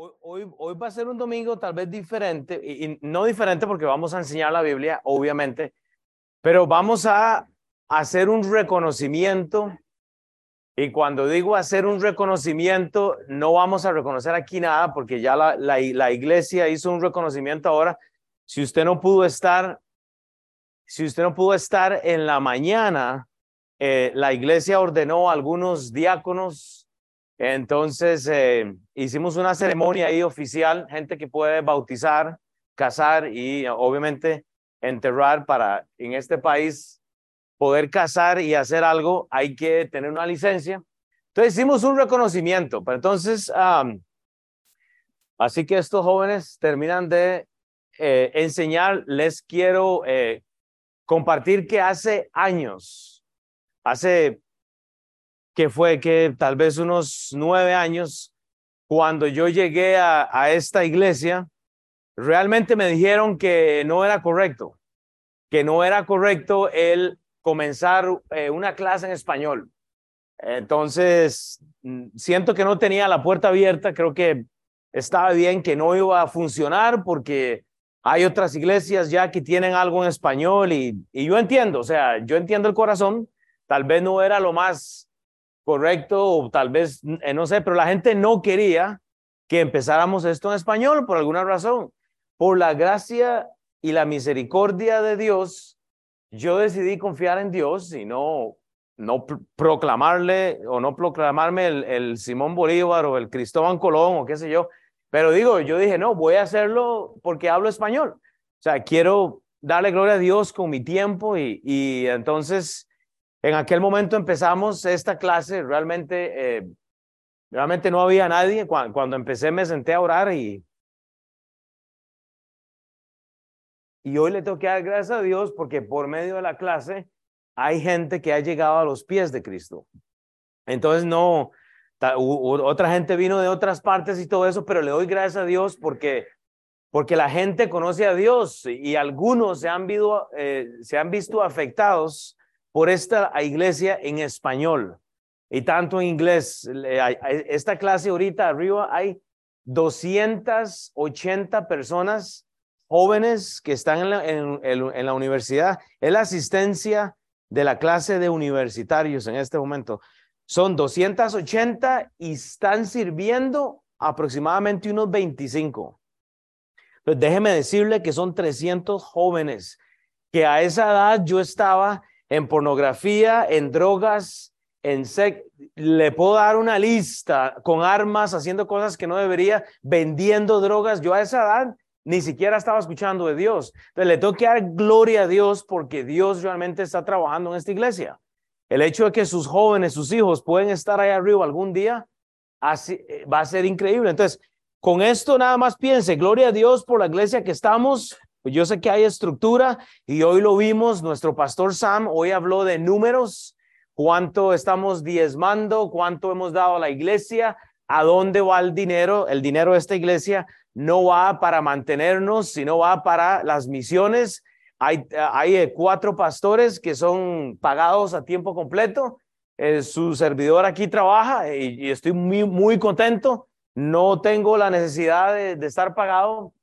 Hoy, hoy, va a ser un domingo tal vez diferente, y, no diferente porque vamos a enseñar la Biblia, obviamente, pero vamos a hacer un reconocimiento. Y cuando digo hacer un reconocimiento, no vamos a reconocer aquí nada porque ya la, la, iglesia hizo un reconocimiento ahora. Si usted no pudo estar, si usted no pudo estar en la mañana, eh, la iglesia ordenó a algunos diáconos entonces, eh, hicimos una ceremonia ahí oficial, gente que puede bautizar, casar y obviamente enterrar para en este país poder casar y hacer algo, hay que tener una licencia. Entonces, hicimos un reconocimiento. Pero entonces, así que estos jóvenes terminan de eh, enseñar, les quiero eh, compartir que hace años, hace que fue que tal vez unos nueve años, cuando yo llegué a, esta iglesia, realmente me dijeron que no era correcto, que no era correcto el comenzar eh, una clase en español. Entonces, mm, siento que no tenía la puerta abierta, creo que estaba bien que no iba a funcionar porque hay otras iglesias ya que tienen algo en español y, y yo entiendo, o sea, yo entiendo el corazón, tal vez no era lo más correcto, o tal vez, eh, no sé, pero la gente no quería que empezáramos esto en español por alguna razón. Por la gracia y la misericordia de Dios, yo decidí confiar en Dios y no, no proclamarle o no proclamarme el, el Simón Bolívar o el Cristóbal Colón o qué sé yo. Pero digo, yo dije, no, voy a hacerlo porque hablo español. O sea, quiero darle gloria a Dios con mi tiempo y, y entonces en aquel momento empezamos esta clase, realmente, eh, realmente no había nadie. Cuando, empecé me senté a orar y, y hoy le tengo que dar gracias a Dios porque por medio de la clase hay gente que ha llegado a los pies de Cristo. Entonces no, otra gente vino de otras partes y todo eso, pero le doy gracias a Dios porque porque la gente conoce a Dios y algunos se han, visto, eh, se han visto afectados por esta iglesia en español y tanto en inglés. Esta clase ahorita arriba hay 280 personas jóvenes que están en la, en, la universidad. Es la asistencia de la clase de universitarios en este momento. Son 280 y están sirviendo aproximadamente unos 25. Pues déjeme decirle que son 300 jóvenes que a esa edad yo estaba en pornografía, en drogas, en sex. Le puedo dar una lista con armas, haciendo cosas que no debería, vendiendo drogas. Yo a esa edad ni siquiera estaba escuchando de Dios. Entonces le tengo que dar gloria a Dios porque Dios realmente está trabajando en esta iglesia. El hecho de que sus jóvenes, sus hijos pueden estar ahí arriba algún día, así, eh, va a ser increíble. Entonces, con esto nada más piense, gloria a Dios por la iglesia que estamos, pues yo sé que hay estructura y hoy lo vimos, nuestro pastor Sam hoy habló de números, cuánto estamos diezmando, cuánto hemos dado a la iglesia, a dónde va el dinero. El dinero de esta iglesia no va para mantenernos, sino va para las misiones. Hay, eh, cuatro pastores que son pagados a tiempo completo. Eh, su servidor aquí trabaja y, estoy muy contento. No tengo la necesidad de estar pagado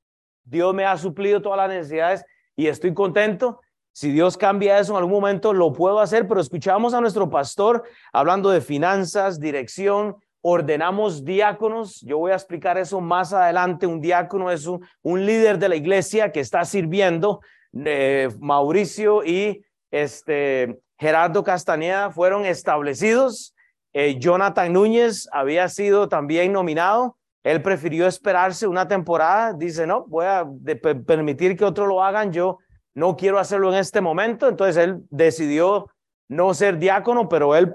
Dios me ha suplido todas las necesidades y estoy contento. Si Dios cambia eso en algún momento, lo puedo hacer, pero escuchamos a nuestro pastor hablando de finanzas, dirección, ordenamos diáconos. Yo voy a explicar eso más adelante. Un diácono es un, líder de la iglesia que está sirviendo. Eh, Mauricio y este, Gerardo Castañeda fueron establecidos. Eh, Jonathan Núñez había sido también nominado. Él prefirió esperarse una temporada, dice, no, voy a permitir que otros lo hagan, yo no quiero hacerlo en este momento, entonces él decidió no ser diácono, pero él,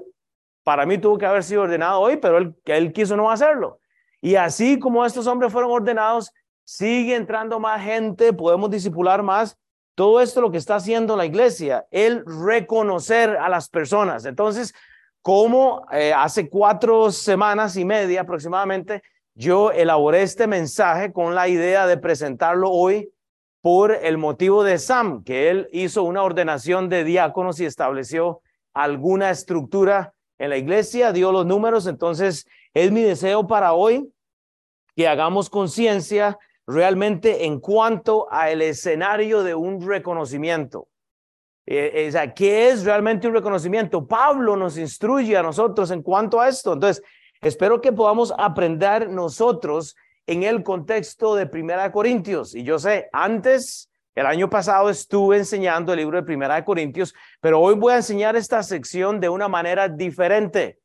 para mí tuvo que haber sido ordenado hoy, pero él, quiso no hacerlo. Y así como estos hombres fueron ordenados, sigue entrando más gente, podemos disipular más. Todo esto lo que está haciendo la iglesia, el reconocer a las personas. Entonces, como eh, hace cuatro semanas y media aproximadamente, yo elaboré este mensaje con la idea de presentarlo hoy por el motivo de Sam, que él hizo una ordenación de diáconos y estableció alguna estructura en la iglesia, dio los números, entonces es mi deseo para hoy que hagamos conciencia realmente en cuanto al escenario de un reconocimiento. Eh, sea, ¿qué es realmente un reconocimiento? Pablo nos instruye a nosotros en cuanto a esto. Entonces, espero que podamos aprender nosotros en el contexto de Primera Corintios. Y yo sé, antes, el año pasado estuve enseñando el libro de Primera de Corintios, pero hoy voy a enseñar esta sección de una manera diferente.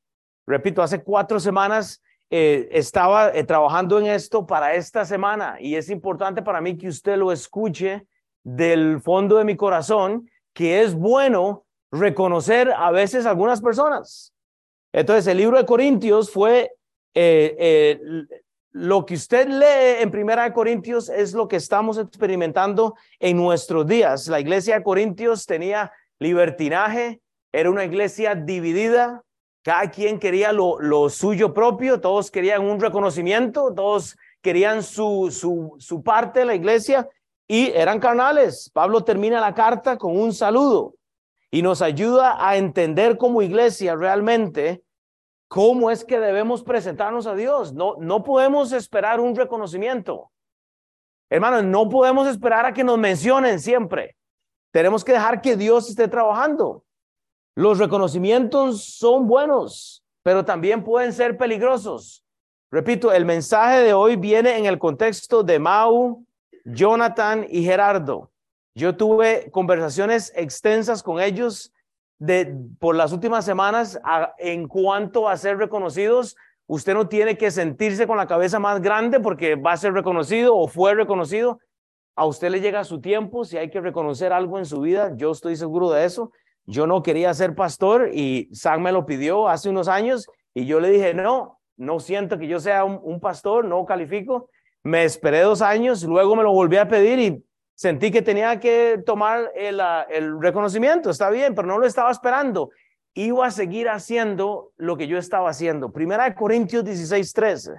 Repito, hace cuatro semanas eh, estaba eh, trabajando en esto para esta semana y es importante para mí que usted lo escuche del fondo de mi corazón, que es bueno reconocer a veces algunas personas. Entonces, el libro de Corintios fue eh, lo que usted lee en Primera de Corintios es lo que estamos experimentando en nuestros días. La iglesia de Corintios tenía libertinaje, era una iglesia dividida, cada quien quería lo, lo suyo propio, todos querían un reconocimiento, todos querían su, su, su parte de la iglesia y eran carnales. Pablo termina la carta con un saludo y nos ayuda a entender como iglesia realmente ¿Cómo es que debemos presentarnos a Dios? No, no podemos esperar un reconocimiento. Hermanos, no podemos esperar a que nos mencionen siempre. Tenemos que dejar que Dios esté trabajando. Los reconocimientos son buenos, pero también pueden ser peligrosos. Repito, el mensaje de hoy viene en el contexto de Mau, Jonathan y Gerardo. Yo tuve conversaciones extensas con ellos de, por las últimas semanas en cuanto a ser reconocidos. Usted no tiene que sentirse con la cabeza más grande porque va a ser reconocido o fue reconocido. A usted le llega su tiempo, si hay que reconocer algo en su vida, yo estoy seguro de eso. Yo no quería ser pastor y Sam me lo pidió hace unos años y yo le dije, no, no siento que yo sea un, un pastor, no califico. Me esperé dos años, luego me lo volví a pedir y Sentí que tenía que tomar el, ah, el reconocimiento, está bien, pero no lo estaba esperando. Iba a seguir haciendo lo que yo estaba haciendo. Primera Corintios 16, 13.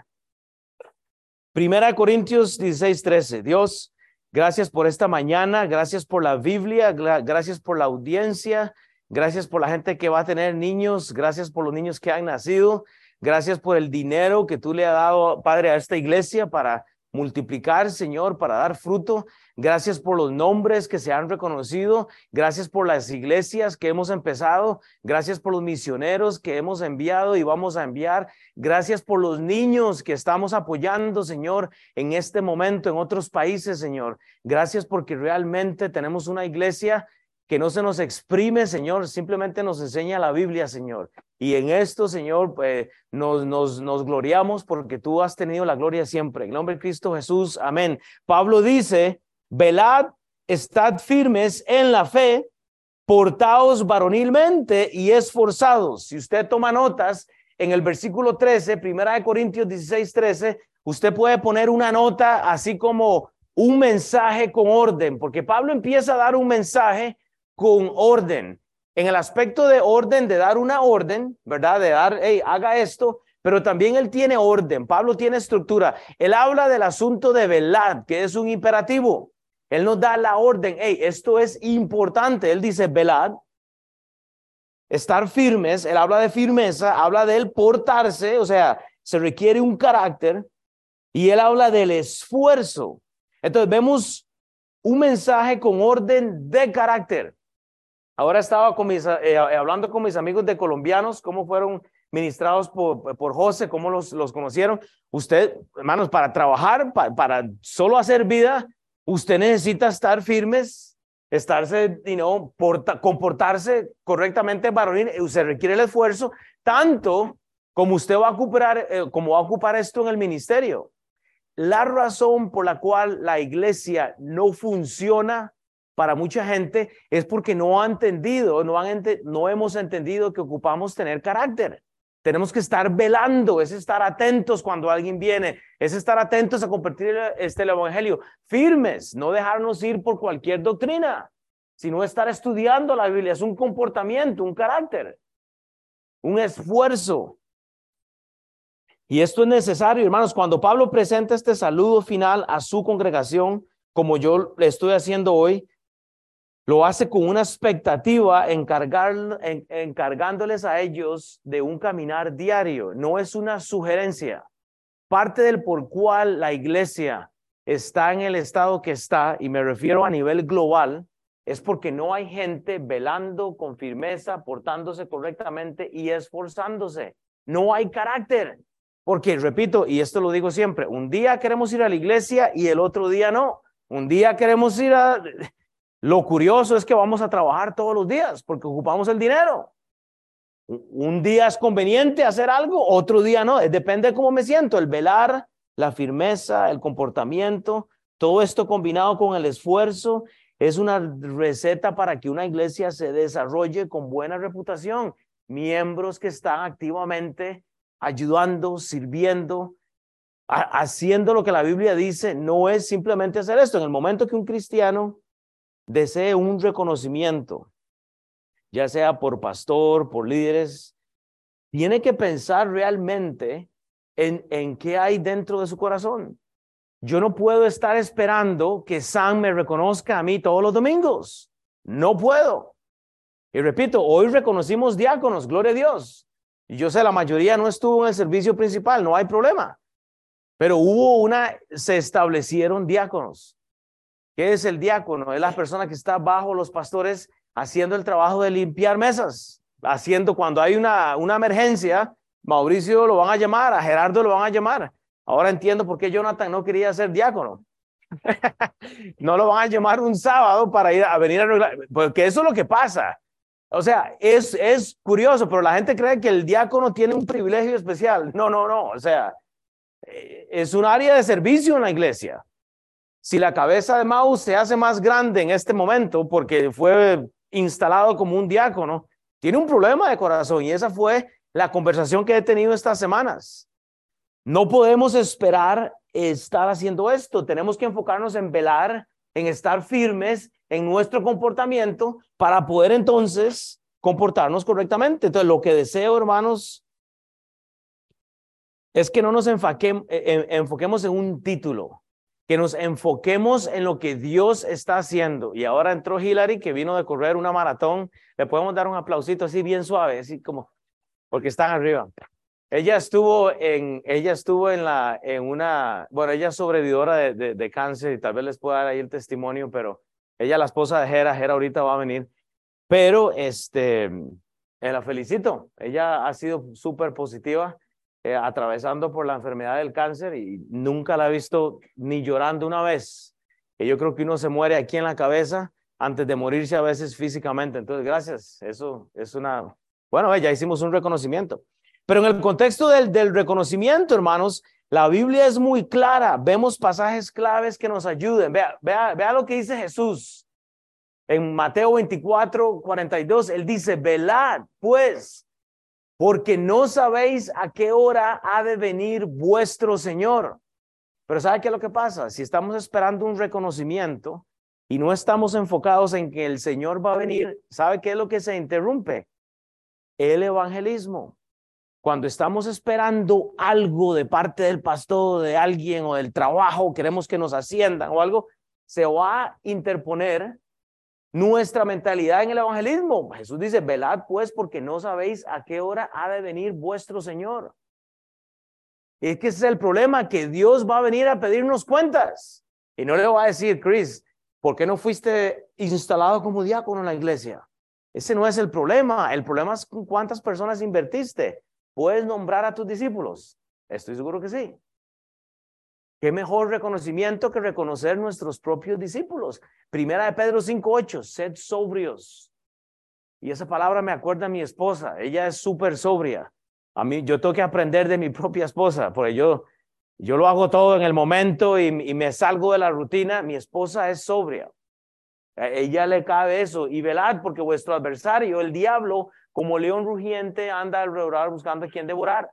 Primera Corintios 16, 13. Dios, gracias por esta mañana, gracias por la Biblia, gracias por la audiencia, gracias por la gente que va a tener niños, gracias por los niños que han nacido, gracias por el dinero que tú le has dado, Padre, a esta iglesia para multiplicar, Señor, para dar fruto. Gracias por los nombres que se han reconocido. Gracias por las iglesias que hemos empezado. Gracias por los misioneros que hemos enviado y vamos a enviar. Gracias por los niños que estamos apoyando, Señor, en este momento en otros países, Señor. Gracias porque realmente tenemos una iglesia que no se nos exprime, Señor, simplemente nos enseña la Biblia, Señor. Y en esto, Señor, pues, nos, nos, nos gloriamos porque tú has tenido la gloria siempre. En nombre de Cristo Jesús, amén. Pablo dice, velad, estad firmes en la fe, portaos varonilmente y esforzados. Si usted toma notas, en el versículo 13, primera de Corintios 16, 13, usted puede poner una nota así como un mensaje con orden, porque Pablo empieza a dar un mensaje con orden. En el aspecto de orden, de dar una orden, ¿verdad? De dar, hey, haga esto, pero también él tiene orden. Pablo tiene estructura. Él habla del asunto de velad, que es un imperativo. Él nos da la orden, hey, esto es importante. Él dice, velad, estar firmes, él habla de firmeza, habla del portarse, o sea, se requiere un carácter, y él habla del esfuerzo. Entonces vemos un mensaje con orden de carácter. Ahora estaba con mis, eh, hablando con mis amigos de colombianos, cómo fueron ministrados por, por José, cómo los, los conocieron. Usted, hermanos, para trabajar, para solo hacer vida, usted necesita estar firmes, estarse, y no comportarse correctamente varonil, eh, se requiere el esfuerzo, tanto como usted va a ocupar, eh, como va a ocupar esto en el ministerio. La razón por la cual la iglesia no funciona para mucha gente es porque no ha entendido, no, han no hemos entendido que ocupamos tener carácter. Tenemos que estar velando, es estar atentos cuando alguien viene, es estar atentos a compartir este, el evangelio, firmes, no dejarnos ir por cualquier doctrina, sino estar estudiando la Biblia. Es un comportamiento, un carácter, un esfuerzo. Y esto es necesario, hermanos, cuando Pablo presenta este saludo final a su congregación, como yo le estoy haciendo hoy, lo hace con una expectativa encargar, encargándoles a ellos de un caminar diario. No es una sugerencia. parte del por cual la iglesia está en el estado que está, y me refiero a nivel global, es porque no hay gente velando con firmeza, portándose correctamente y esforzándose. No hay carácter. Porque, repito, y esto lo digo siempre, un día queremos ir a la iglesia y el otro día no. Un día queremos ir a... Lo curioso es que vamos a trabajar todos los días porque ocupamos el dinero. Un día es conveniente hacer algo, otro día no. Depende de cómo me siento. El velar, la firmeza, el comportamiento, todo esto combinado con el esfuerzo es una receta para que una iglesia se desarrolle con buena reputación. Miembros que están activamente ayudando, sirviendo, haciendo lo que la Biblia dice, no es simplemente hacer esto. En el momento que un cristiano desee un reconocimiento, ya sea por pastor, por líderes, tiene que pensar realmente en, en qué hay dentro de su corazón. Yo no puedo estar esperando que Sam me reconozca a mí todos los domingos. No puedo. Y repito, hoy reconocimos diáconos, gloria a Dios. Y yo sé, la mayoría no estuvo en el servicio principal, no hay problema. Pero hubo una, se establecieron diáconos. ¿Qué es el diácono? Es la persona que está bajo los pastores haciendo el trabajo de limpiar mesas, haciendo cuando hay una, una emergencia, Mauricio lo van a llamar, a Gerardo lo van a llamar. Ahora entiendo por qué Jonathan no quería ser diácono. no lo van a llamar un sábado para ir a venir a arreglar, porque eso es lo que pasa. O sea, es, es curioso, pero la gente cree que el diácono tiene un privilegio especial. No, no, no. O sea, eh, es un área de servicio en la iglesia. Si la cabeza de Maus se hace más grande en este momento porque fue instalado como un diácono, tiene un problema de corazón y esa fue la conversación que he tenido estas semanas. No podemos esperar estar haciendo esto, tenemos que enfocarnos en velar, en estar firmes en nuestro comportamiento para poder entonces comportarnos correctamente. Entonces, lo que deseo, hermanos, es que no nos enfoquemos en un título, que nos enfoquemos en lo que Dios está haciendo. Y ahora entró Hillary, que vino de correr una maratón. Le podemos dar un aplausito así bien suave, así como, porque están arriba. Ella estuvo en, ella estuvo en la, en una, bueno, ella es sobrevividora de, de, cáncer y tal vez les pueda dar ahí el testimonio, pero ella, la esposa de Jera, Jera ahorita va a venir. Pero, este, eh, la felicito. Ella ha sido súper positiva eh, atravesando por la enfermedad del cáncer y nunca la he visto ni llorando una vez. Y yo creo que uno se muere aquí en la cabeza antes de morirse a veces físicamente. Entonces, gracias. Eso es una... Bueno, ya hicimos un reconocimiento. Pero en el contexto del, del reconocimiento, hermanos, la Biblia es muy clara. Vemos pasajes claves que nos ayuden. Vea, vea, vea lo que dice Jesús. En Mateo 24, 42, él dice, velad, pues, porque no sabéis a qué hora ha de venir vuestro Señor. Pero ¿sabe qué es lo que pasa? Si estamos esperando un reconocimiento y no estamos enfocados en que el Señor va a venir, ¿sabe qué es lo que se interrumpe? El evangelismo. Cuando estamos esperando algo de parte del pastor, de alguien o del trabajo, queremos que nos asciendan o algo, se va a interponer nuestra mentalidad en el evangelismo. Jesús dice, velad pues porque no sabéis a qué hora ha de venir vuestro Señor. Y es que ese es el problema, que Dios va a venir a pedirnos cuentas. Y no le va a decir, Chris, ¿por qué no fuiste instalado como diácono en la iglesia? Ese no es el problema. El problema es cuántas personas invertiste. ¿Puedes nombrar a tus discípulos? Estoy seguro que sí. ¿Qué mejor reconocimiento que reconocer nuestros propios discípulos? Primera de Pedro 5.8, sed sobrios. Y esa palabra me acuerda a mi esposa. Ella es súper sobria. A mí, yo tengo que aprender de mi propia esposa, porque yo, yo lo hago todo en el momento y, y me salgo de la rutina. Mi esposa es sobria. A ella le cabe eso. Y velad, porque vuestro adversario, el diablo, como león rugiente, anda alrededor buscando a quien devorar.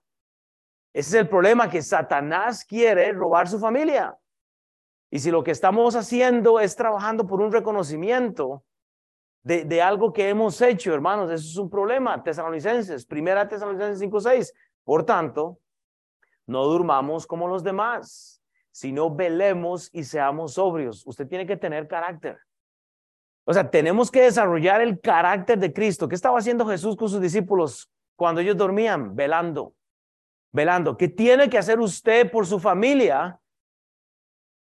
Ese es el problema, que Satanás quiere robar su familia. Y si lo que estamos haciendo es trabajando por un reconocimiento de, de algo que hemos hecho, hermanos, eso es un problema. Tesalonicenses, primera Tesalonicenses 5.6. Por tanto, no durmamos como los demás, sino velemos y seamos sobrios. Usted tiene que tener carácter. O sea, tenemos que desarrollar el carácter de Cristo. ¿Qué estaba haciendo Jesús con sus discípulos cuando ellos dormían? Velando. Velando. ¿Qué tiene que hacer usted por su familia?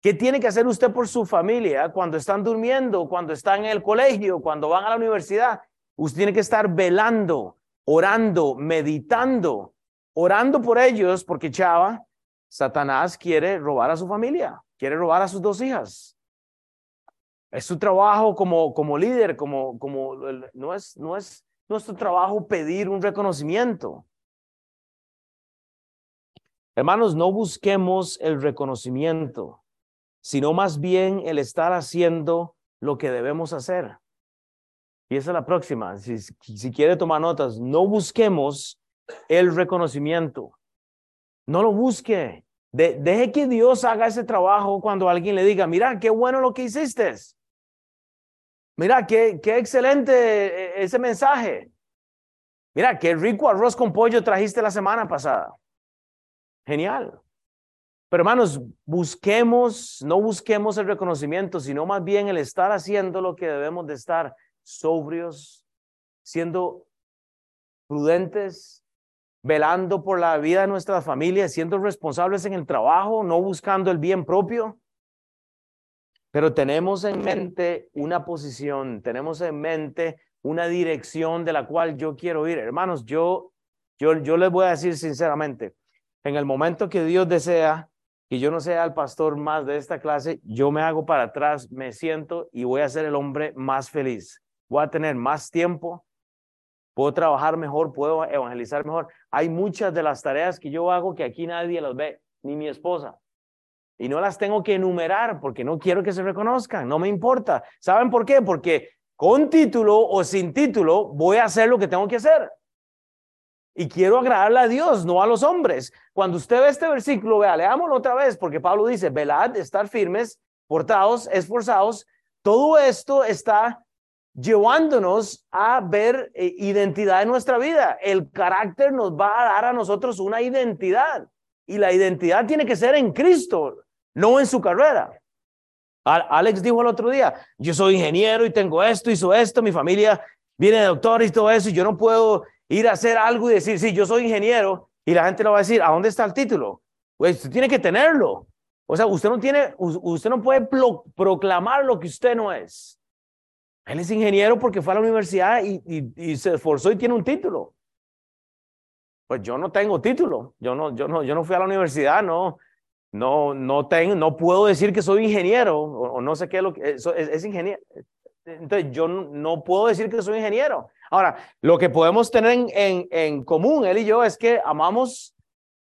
¿Qué tiene que hacer usted por su familia cuando están durmiendo, cuando están en el colegio, cuando van a la universidad? Usted tiene que estar velando, orando, meditando, orando por ellos, porque chava, Satanás quiere robar a su familia, quiere robar a sus dos hijas. Es su trabajo como, como líder, como, como, no es, no es nuestro trabajo pedir un reconocimiento. Hermanos, no busquemos el reconocimiento, sino más bien el estar haciendo lo que debemos hacer. Y esa es la próxima. Si, si quiere tomar notas, no busquemos el reconocimiento. No lo busque. deje que Dios haga ese trabajo cuando alguien le diga, mira, qué bueno lo que hiciste. Mira, qué, qué excelente eh, ese mensaje. Mira, qué rico arroz con pollo trajiste la semana pasada. Genial. Pero hermanos, busquemos, no busquemos el reconocimiento, sino más bien el estar haciendo lo que debemos de estar sobrios, siendo prudentes, velando por la vida de nuestra familia, siendo responsables en el trabajo, no buscando el bien propio. Pero tenemos en mente una posición, tenemos en mente una dirección de la cual yo quiero ir. Hermanos, yo, yo, yo les voy a decir sinceramente, en el momento que Dios desea que yo no sea el pastor más de esta clase, yo me hago para atrás, me siento y voy a ser el hombre más feliz. Voy a tener más tiempo, puedo trabajar mejor, puedo evangelizar mejor. Hay muchas de las tareas que yo hago que aquí nadie las ve, ni mi esposa. Y no las tengo que enumerar porque no quiero que se reconozcan, no me importa. ¿Saben por qué? Porque con título o sin título voy a hacer lo que tengo que hacer. Y quiero agradarle a Dios, no a los hombres. Cuando usted ve este versículo, vea, leámoslo otra vez, porque Pablo dice, velad, estar firmes, portados, esforzados. Todo esto está llevándonos a ver eh, identidad en nuestra vida. El carácter nos va a dar a nosotros una identidad. Y la identidad tiene que ser en Cristo, no en su carrera. Alex dijo el otro día, yo soy ingeniero y tengo esto, hizo esto, mi familia viene de doctor y todo eso, y yo no puedo ir a hacer algo y decir, sí, yo soy ingeniero, y la gente lo va a decir, ¿a dónde está el título? Pues usted tiene que tenerlo. O sea, usted no tiene, usted no puede proclamar lo que usted no es. Él es ingeniero porque fue a la universidad y, se esforzó y tiene un título. Pues yo no tengo título. Yo no, yo no, yo no fui a la universidad, no, no, no tengo, no puedo decir que soy ingeniero o, no sé qué es lo que es, es ingeniero. Entonces yo no puedo decir que soy ingeniero. Ahora, lo que podemos tener en, en, común, él y yo, es que amamos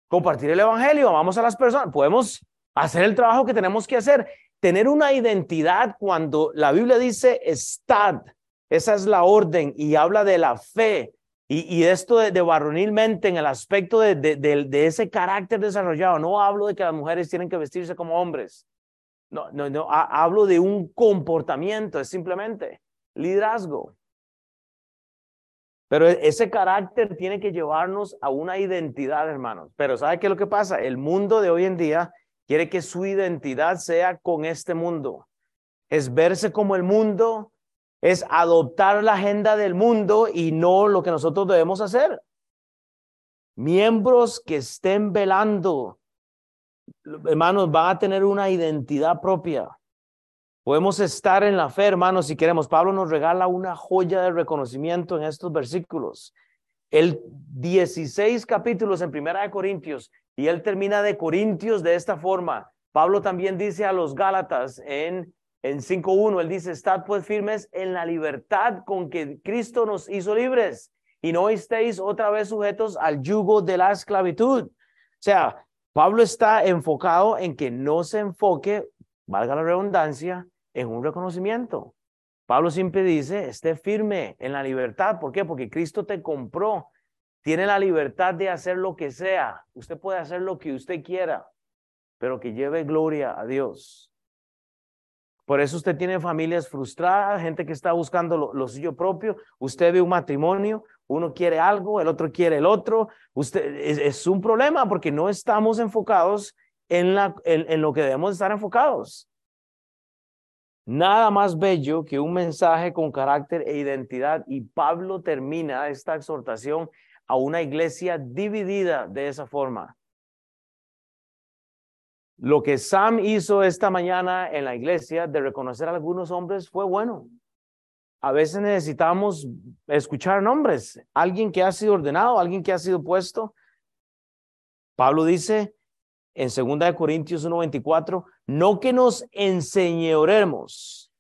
compartir el Evangelio, amamos a las personas, podemos hacer el trabajo que tenemos que hacer, tener una identidad cuando la Biblia dice estad, esa es la orden y habla de la fe y, y esto de, de, varonilmente en el aspecto de, de, de, ese carácter desarrollado. No hablo de que las mujeres tienen que vestirse como hombres. No, no, no, hablo de un comportamiento, es simplemente liderazgo. Pero e-, ese carácter tiene que llevarnos a una identidad, hermanos. Pero ¿sabe qué es lo que pasa? El mundo de hoy en día quiere que su identidad sea con este mundo. Es verse como el mundo, es adoptar la agenda del mundo y no lo que nosotros debemos hacer. Miembros que estén velando, hermanos, van a tener una identidad propia. Podemos estar en la fe, hermanos, si queremos. Pablo nos regala una joya de reconocimiento en estos versículos. El 16 capítulos en Primera de Corintios y él termina de Corintios de esta forma. Pablo también dice a los Gálatas en, en 5.1, él dice, estad pues firmes en la libertad con que Cristo nos hizo libres y no estéis otra vez sujetos al yugo de la esclavitud. O sea, Pablo está enfocado en que no se enfoque, valga la redundancia, en un reconocimiento. Pablo siempre dice, esté firme en la libertad. ¿Por qué? Porque Cristo te compró. Tiene la libertad de hacer lo que sea. Usted puede hacer lo que usted quiera, pero que lleve gloria a Dios. Por eso usted tiene familias frustradas, gente que está buscando lo, suyo propio. Usted ve un matrimonio, uno quiere algo, el otro quiere el otro. Usted es, un problema porque no estamos enfocados en, en lo que debemos estar enfocados. Nada más bello que un mensaje con carácter e identidad. Y Pablo termina esta exhortación a una iglesia dividida de esa forma. Lo que Sam hizo esta mañana en la iglesia de reconocer a algunos hombres fue bueno. A veces necesitamos escuchar nombres, alguien que ha sido ordenado, alguien que ha sido puesto. Pablo dice en 2 Corintios 1:24, no que nos enseñoremos.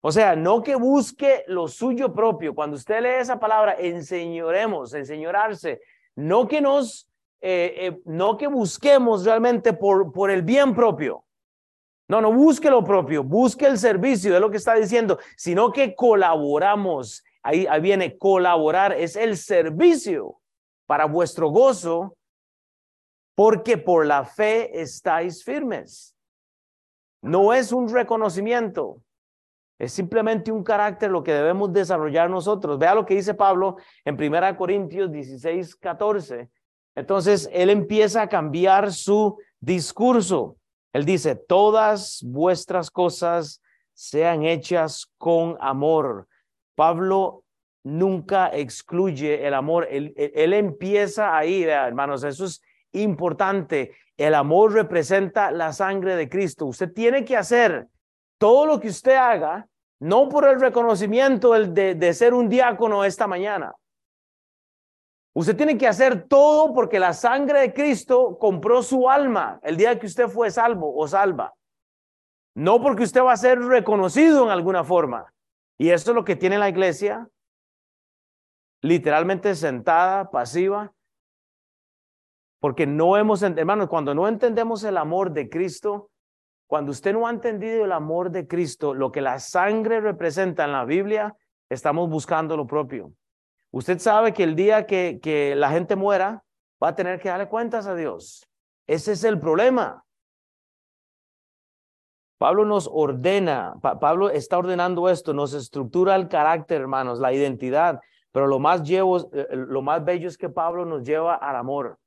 O sea, no que busque lo suyo propio. Cuando usted lee esa palabra, enseñoremos, enseñorarse, no que nos eh, eh, no que busquemos realmente por, por el bien propio. No, no busque lo propio, busque el servicio, de lo que está diciendo, sino que colaboramos. Ahí, ahí viene colaborar, es el servicio para vuestro gozo, porque por la fe estáis firmes. No es un reconocimiento, es simplemente un carácter lo que debemos desarrollar nosotros. Vea lo que dice Pablo en 1 Corintios 16, 14. Entonces, él empieza a cambiar su discurso. Él dice, todas vuestras cosas sean hechas con amor. Pablo nunca excluye el amor. Él, empieza ahí, hermanos, eso es importante. El amor representa la sangre de Cristo. Usted tiene que hacer todo lo que usted haga, no por el reconocimiento de, de ser un diácono esta mañana. Usted tiene que hacer todo porque la sangre de Cristo compró su alma el día que usted fue salvo o salva. No porque usted va a ser reconocido en alguna forma. Y eso es lo que tiene la iglesia, literalmente sentada, pasiva, porque no hemos, hermanos, cuando no entendemos el amor de Cristo, cuando usted no ha entendido el amor de Cristo, lo que la sangre representa en la Biblia, estamos buscando lo propio. Usted sabe que el día que, la gente muera, va a tener que darle cuentas a Dios. Ese es el problema. Pablo nos ordena, Pablo está ordenando esto, nos estructura el carácter, hermanos, la identidad, pero lo más, llevo, eh, lo más bello es que Pablo nos lleva al amor.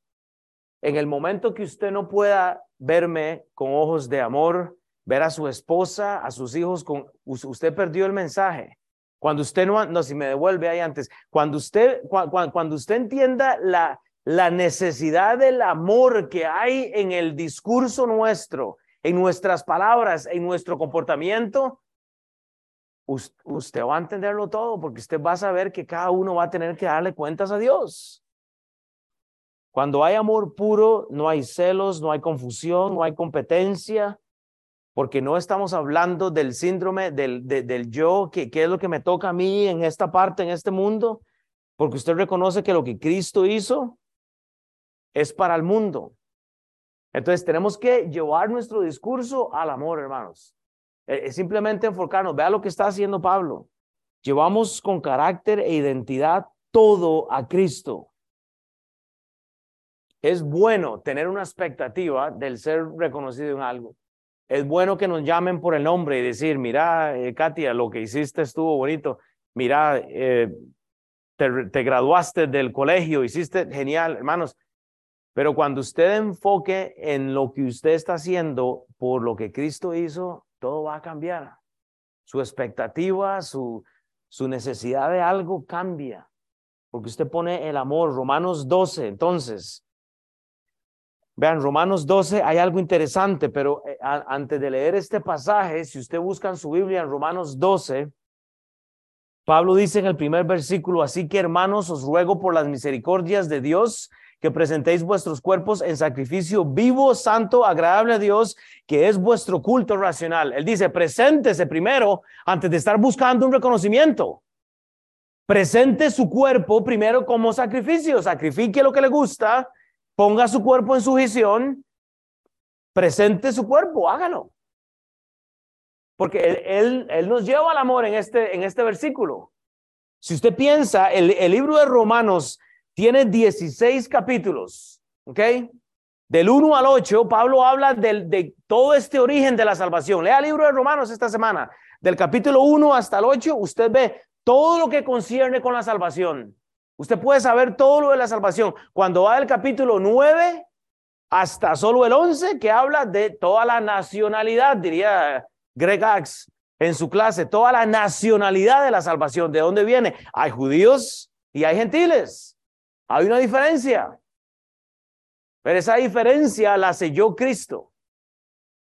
En el momento que usted no pueda verme con ojos de amor, ver a su esposa, a sus hijos, con, usted perdió el mensaje. Cuando usted no, no, si me devuelve ahí antes, cuando usted, cuando, usted entienda la, la necesidad del amor que hay en el discurso nuestro, en nuestras palabras, en nuestro comportamiento, usted va a entenderlo todo porque usted va a saber que cada uno va a tener que darle cuentas a Dios. Cuando hay amor puro, no hay celos, no hay confusión, no hay competencia, porque no estamos hablando del síndrome del, del yo, que, es lo que me toca a mí en esta parte, en este mundo, porque usted reconoce que lo que Cristo hizo es para el mundo. Entonces tenemos que llevar nuestro discurso al amor, hermanos. Es simplemente enfocarnos. Vea lo que está haciendo Pablo. Llevamos con carácter e identidad todo a Cristo. Es bueno tener una expectativa del ser reconocido en algo. Es bueno que nos llamen por el nombre y decir, mira, eh, Katia, lo que hiciste estuvo bonito. Mira, eh, te, graduaste del colegio, hiciste genial, hermanos. Pero cuando usted enfoque en lo que usted está haciendo por lo que Cristo hizo, todo va a cambiar. Su expectativa, su, su necesidad de algo cambia. Porque usted pone el amor. Romanos 12, entonces, Vean, Romanos 12 hay algo interesante, pero eh, antes de leer este pasaje, si usted busca en su Biblia en Romanos 12, Pablo dice en el primer versículo, así que hermanos, os ruego por las misericordias de Dios que presentéis vuestros cuerpos en sacrificio vivo, santo, agradable a Dios, que es vuestro culto racional. Él dice, preséntese primero antes de estar buscando un reconocimiento. Presente su cuerpo primero como sacrificio, sacrifique lo que le gusta ponga su cuerpo en sujeción, presente su cuerpo, hágalo. Porque él, él, nos lleva al amor en este, en este versículo. Si usted piensa, el, el libro de Romanos tiene 16 capítulos, ¿ok? Del 1 al 8, Pablo habla del, de todo este origen de la salvación. Lea el libro de Romanos esta semana. Del capítulo 1 hasta el 8, usted ve todo lo que concierne con la salvación. Usted puede saber todo lo de la salvación. Cuando va del capítulo 9 hasta solo el 11, que habla de toda la nacionalidad, diría Greg Axe en su clase, toda la nacionalidad de la salvación. ¿De dónde viene? Hay judíos y hay gentiles. Hay una diferencia. Pero esa diferencia la selló Cristo.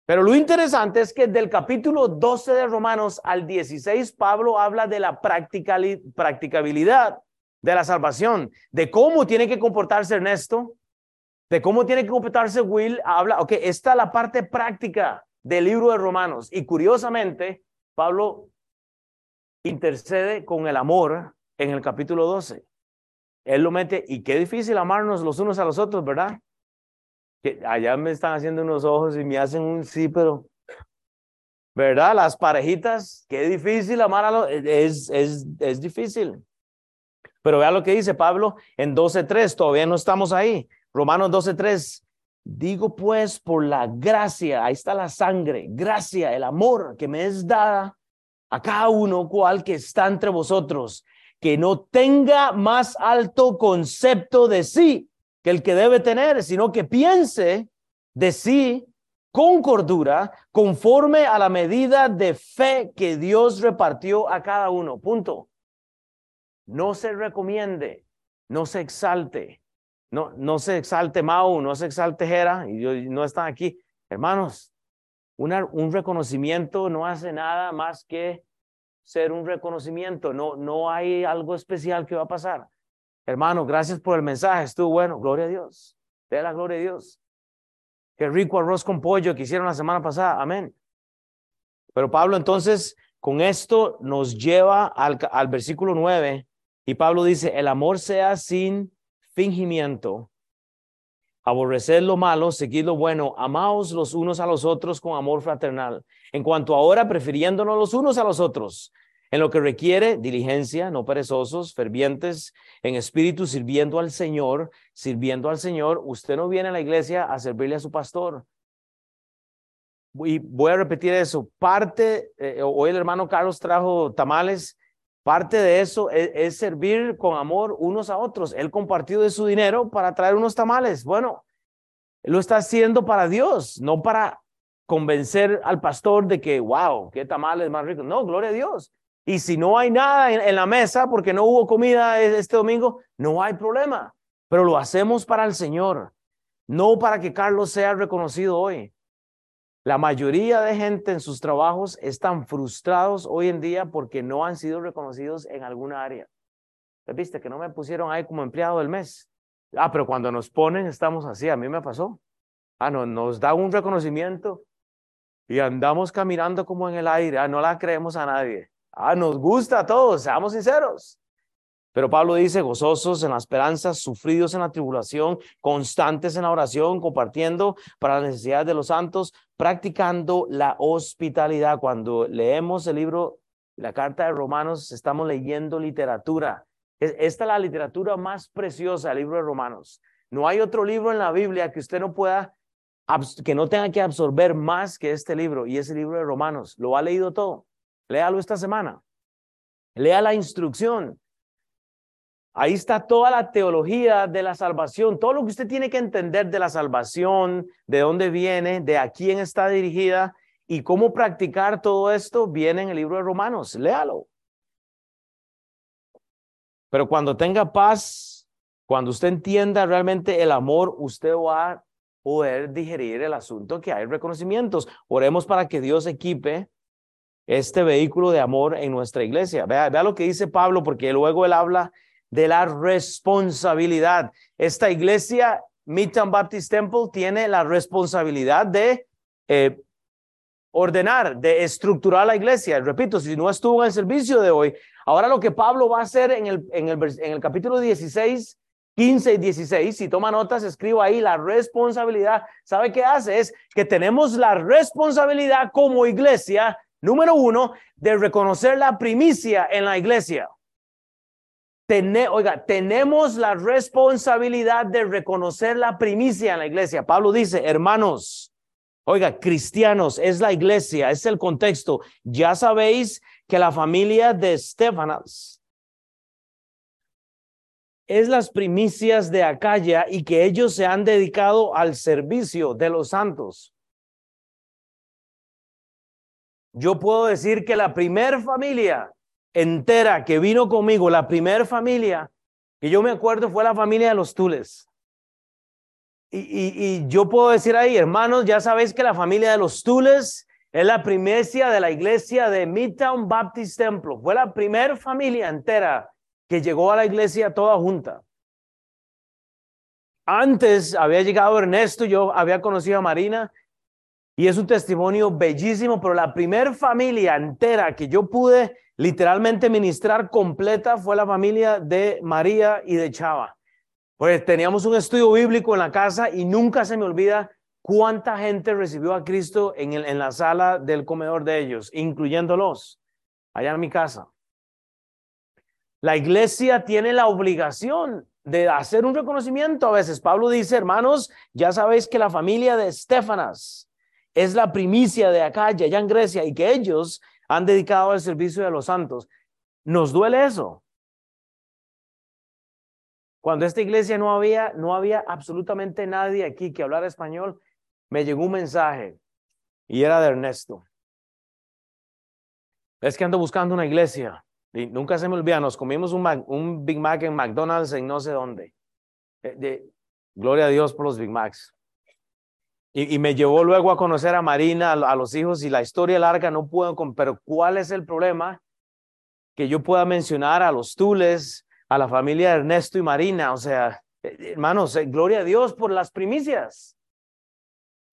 Pero lo interesante es que del capítulo 12 de Romanos al 16, Pablo habla de la practicabilidad de la salvación, de cómo tiene que comportarse Ernesto, de cómo tiene que comportarse Will. Habla, ok, esta es la parte práctica del libro de Romanos. Y curiosamente, Pablo intercede con el amor en el capítulo 12. Él lo mete, y qué difícil amarnos los unos a los otros, ¿verdad? Que allá me están haciendo unos ojos y me hacen un sí, pero, ¿verdad? Las parejitas, qué difícil amar a los, es, es, es difícil. Pero vea lo que dice Pablo en 12.3, todavía no estamos ahí. Romanos 12.3, digo pues por la gracia, ahí está la sangre, gracia, el amor que me es dada a cada uno cual que está entre vosotros, que no tenga más alto concepto de sí que el que debe tener, sino que piense de sí con cordura, conforme a la medida de fe que Dios repartió a cada uno. Punto. No se recomiende, no se exalte, no, no se exalte Mau, no se exalte Jera, y yo, no están aquí. Hermanos, un reconocimiento no hace nada más que ser un reconocimiento, no, no hay algo especial que va a pasar. Hermano, gracias por el mensaje, estuvo bueno, gloria a Dios, de la gloria a Dios. Qué rico arroz con pollo que hicieron la semana pasada, amén. Pero Pablo entonces con esto nos lleva al, al versículo 9 y Pablo dice, el amor sea sin fingimiento, Aborreced lo malo, seguid lo bueno, amaos los unos a los otros con amor fraternal. En cuanto ahora, prefiriéndonos los unos a los otros, en lo que requiere diligencia, no perezosos, fervientes, en espíritu, sirviendo al Señor, sirviendo al Señor. Usted no viene a la iglesia a servirle a su pastor. Y voy a repetir eso. Parte, eh, hoy el hermano Carlos trajo tamales Parte de eso es, servir con amor unos a otros. Él compartió de su dinero para traer unos tamales. Bueno, lo está haciendo para Dios, no para convencer al pastor de que, wow, qué tamales más ricos. No, gloria a Dios. Y si no hay nada en la mesa porque no hubo comida e, este domingo, no hay problema. Pero lo hacemos para el Señor, no para que Carlos sea reconocido hoy. La mayoría de gente en sus trabajos están frustrados hoy en día porque no han sido reconocidos en alguna área. ¿Viste que no me pusieron ahí como empleado del mes? Ah, pero cuando nos ponen estamos así, a mí me pasó. Ah, no, nos da un reconocimiento y andamos caminando como en el aire. Ah, no la creemos a nadie. Ah, nos gusta a todos, seamos sinceros. Pero Pablo dice, gozosos en la esperanza, sufridos en la tribulación, constantes en la oración, compartiendo para las necesidades de los santos, practicando la hospitalidad. Cuando leemos el libro, la carta de Romanos, estamos leyendo literatura. Esta es la literatura más preciosa, el libro de Romanos. No hay otro libro en la Biblia que usted no pueda, que no tenga que absorber más que este libro, y ese libro de Romanos. Lo ha leído todo. Léalo esta semana. Lea la instrucción Ahí está toda la teología de la salvación, todo lo que usted tiene que entender de la salvación, de dónde viene, de a quién está dirigida y cómo practicar todo esto, viene en el libro de Romanos. Léalo. Pero cuando tenga paz, cuando usted entienda realmente el amor, usted va a poder digerir el asunto que hay reconocimientos. Oremos para que Dios equipe este vehículo de amor en nuestra iglesia. Vea, vea lo que dice Pablo, porque luego él habla de la responsabilidad. Esta iglesia, Midtown Baptist Temple, tiene la responsabilidad de eh, ordenar, de estructurar la iglesia. Repito, si no estuvo en el servicio de hoy, ahora lo que Pablo va a hacer en el, en el, en el capítulo 16, 15 y 16, si toma notas, escribo ahí la responsabilidad. ¿Sabe qué hace? Es que tenemos la responsabilidad como iglesia, número uno, de reconocer la primicia en la iglesia oiga, tenemos la responsabilidad de reconocer la primicia en la iglesia. Pablo dice, hermanos, oiga, cristianos, es la iglesia, es el contexto. Ya sabéis que la familia de Estefanas es las primicias de Acaya y que ellos se han dedicado al servicio de los santos. Yo puedo decir que la primer familia entera que vino conmigo, la primera familia, que yo me acuerdo fue la familia de los Tules. Y, y, yo puedo decir ahí, hermanos, ya sabéis que la familia de los Tules es la primicia de la iglesia de Midtown Baptist Temple. Fue la primera familia entera que llegó a la iglesia toda junta. Antes había llegado Ernesto, yo había conocido a Marina y es un testimonio bellísimo, pero la primer familia entera que yo pude literalmente ministrar completa fue la familia de María y de Chava. Pues teníamos un estudio bíblico en la casa y nunca se me olvida cuánta gente recibió a Cristo en, el, en la sala del comedor de ellos, incluyéndolos allá en mi casa. La iglesia tiene la obligación de hacer un reconocimiento a veces. Pablo dice, hermanos, ya sabéis que la familia de Estefanas es la primicia de acá, allá en Grecia, y que ellos han dedicado al servicio de los santos. Nos duele eso. Cuando esta iglesia no había, no había absolutamente nadie aquí que hablara español, me llegó un mensaje y era de Ernesto. Es que ando buscando una iglesia y nunca se me olvida, nos comimos un, Big Mac en McDonald's en no sé dónde. Eh, de, gloria a Dios por los Big Macs. Y, me llevó luego a conocer a Marina, a, los hijos, y la historia larga no puedo, pero ¿cuál es el problema? Que yo pueda mencionar a los Tules, a la familia Ernesto y Marina, o sea, eh, hermanos, eh, gloria a Dios por las primicias.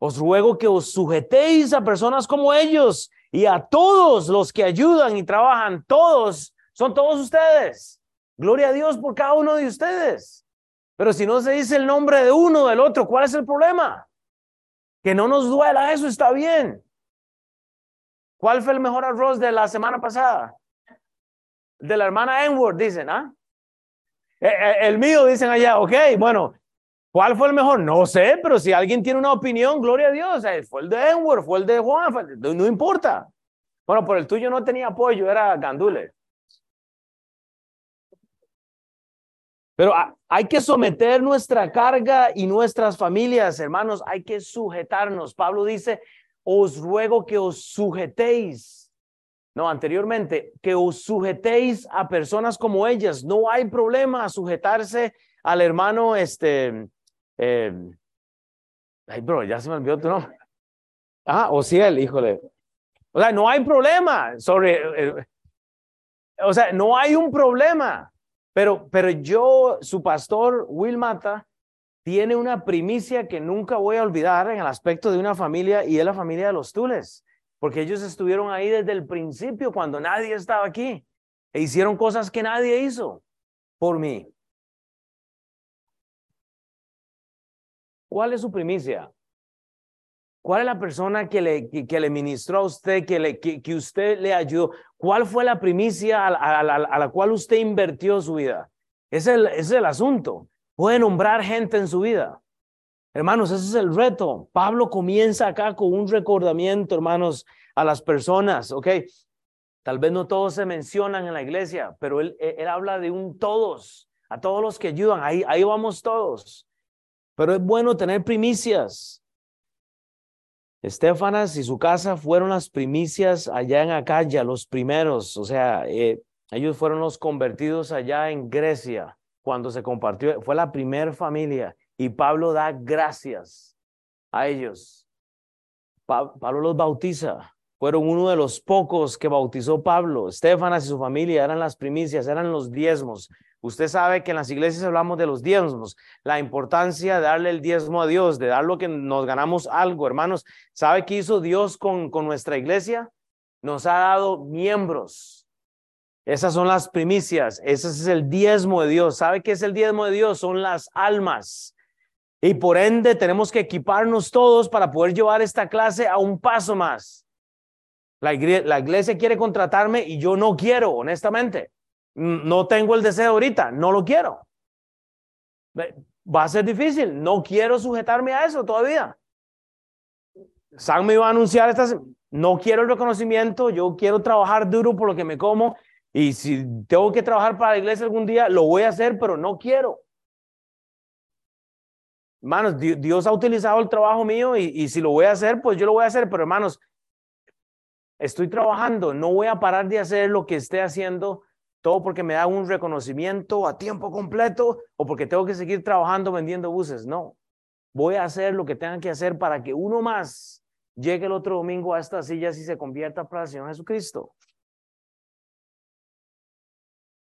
Os ruego que os sujetéis a personas como ellos y a todos los que ayudan y trabajan, todos, son todos ustedes. Gloria a Dios por cada uno de ustedes. Pero si no se dice el nombre de uno o del otro, ¿cuál es el problema? Que no nos duela, eso está bien. ¿Cuál fue el mejor arroz de la semana pasada? De la hermana Enward, dicen, ¿ah? Eh, eh, el mío, dicen allá, ok, bueno, ¿cuál fue el mejor? No sé, pero si alguien tiene una opinión, gloria a Dios, eh, fue el de Enward, fue el de Juan, no importa. Bueno, por el tuyo no tenía apoyo, era Gandule. Pero hay que someter nuestra carga y nuestras familias, hermanos, hay que sujetarnos. Pablo dice, os ruego que os sujetéis. No, anteriormente, que os sujetéis a personas como ellas. No hay problema sujetarse al hermano, este, eh, ay, bro, ya se me olvidó tu nombre. Ah, o si él, híjole. O sea, no hay problema sobre, eh, o sea, no hay un problema. Pero, pero yo, su pastor, Will Mata, tiene una primicia que nunca voy a olvidar en el aspecto de una familia y es la familia de los Tules, porque ellos estuvieron ahí desde el principio cuando nadie estaba aquí e hicieron cosas que nadie hizo por mí. ¿Cuál es su primicia? ¿Cuál es la persona que le, que, le ministró a usted, que, le, que, usted le ayudó? ¿Cuál fue la primicia a, la cual usted invirtió su vida? Ese es, el, es el asunto. Puede nombrar gente en su vida. Hermanos, ese es el reto. Pablo comienza acá con un recordamiento, hermanos, a las personas, ¿ok? Tal vez no todos se mencionan en la iglesia, pero él, él habla de un todos, a todos los que ayudan, ahí, ahí vamos todos. Pero es bueno tener primicias. Estefanas y su casa fueron las primicias allá en Acaya, los primeros, o sea, eh, ellos fueron los convertidos allá en Grecia cuando se compartió, fue la primera familia y Pablo da gracias a ellos. Pablo los bautiza, fueron uno de los pocos que bautizó Pablo. Estefanas y su familia eran las primicias, eran los diezmos. Usted sabe que en las iglesias hablamos de los diezmos, la importancia de darle el diezmo a Dios, de dar lo que nos ganamos algo, hermanos. ¿Sabe qué hizo Dios con, con nuestra iglesia? Nos ha dado miembros. Esas son las primicias, ese es el diezmo de Dios. ¿Sabe qué es el diezmo de Dios? Son las almas. Y por ende tenemos que equiparnos todos para poder llevar esta clase a un paso más. La iglesia quiere contratarme y yo no quiero, honestamente no tengo el deseo ahorita, no lo quiero. Va a ser difícil, no quiero sujetarme a eso todavía. Sam me iba a anunciar estas, no quiero el reconocimiento, yo quiero trabajar duro por lo que me como y si tengo que trabajar para la iglesia algún día, lo voy a hacer, pero no quiero. Hermanos, Dios ha utilizado el trabajo mío y si lo voy a hacer, pues yo lo voy a hacer, pero hermanos, estoy trabajando, no voy a parar de hacer lo que esté haciendo todo porque me da un reconocimiento a tiempo completo o porque tengo que seguir trabajando vendiendo buses. No, voy a hacer lo que tengan que hacer para que uno más llegue el otro domingo a estas sillas y se convierta para el Señor Jesucristo.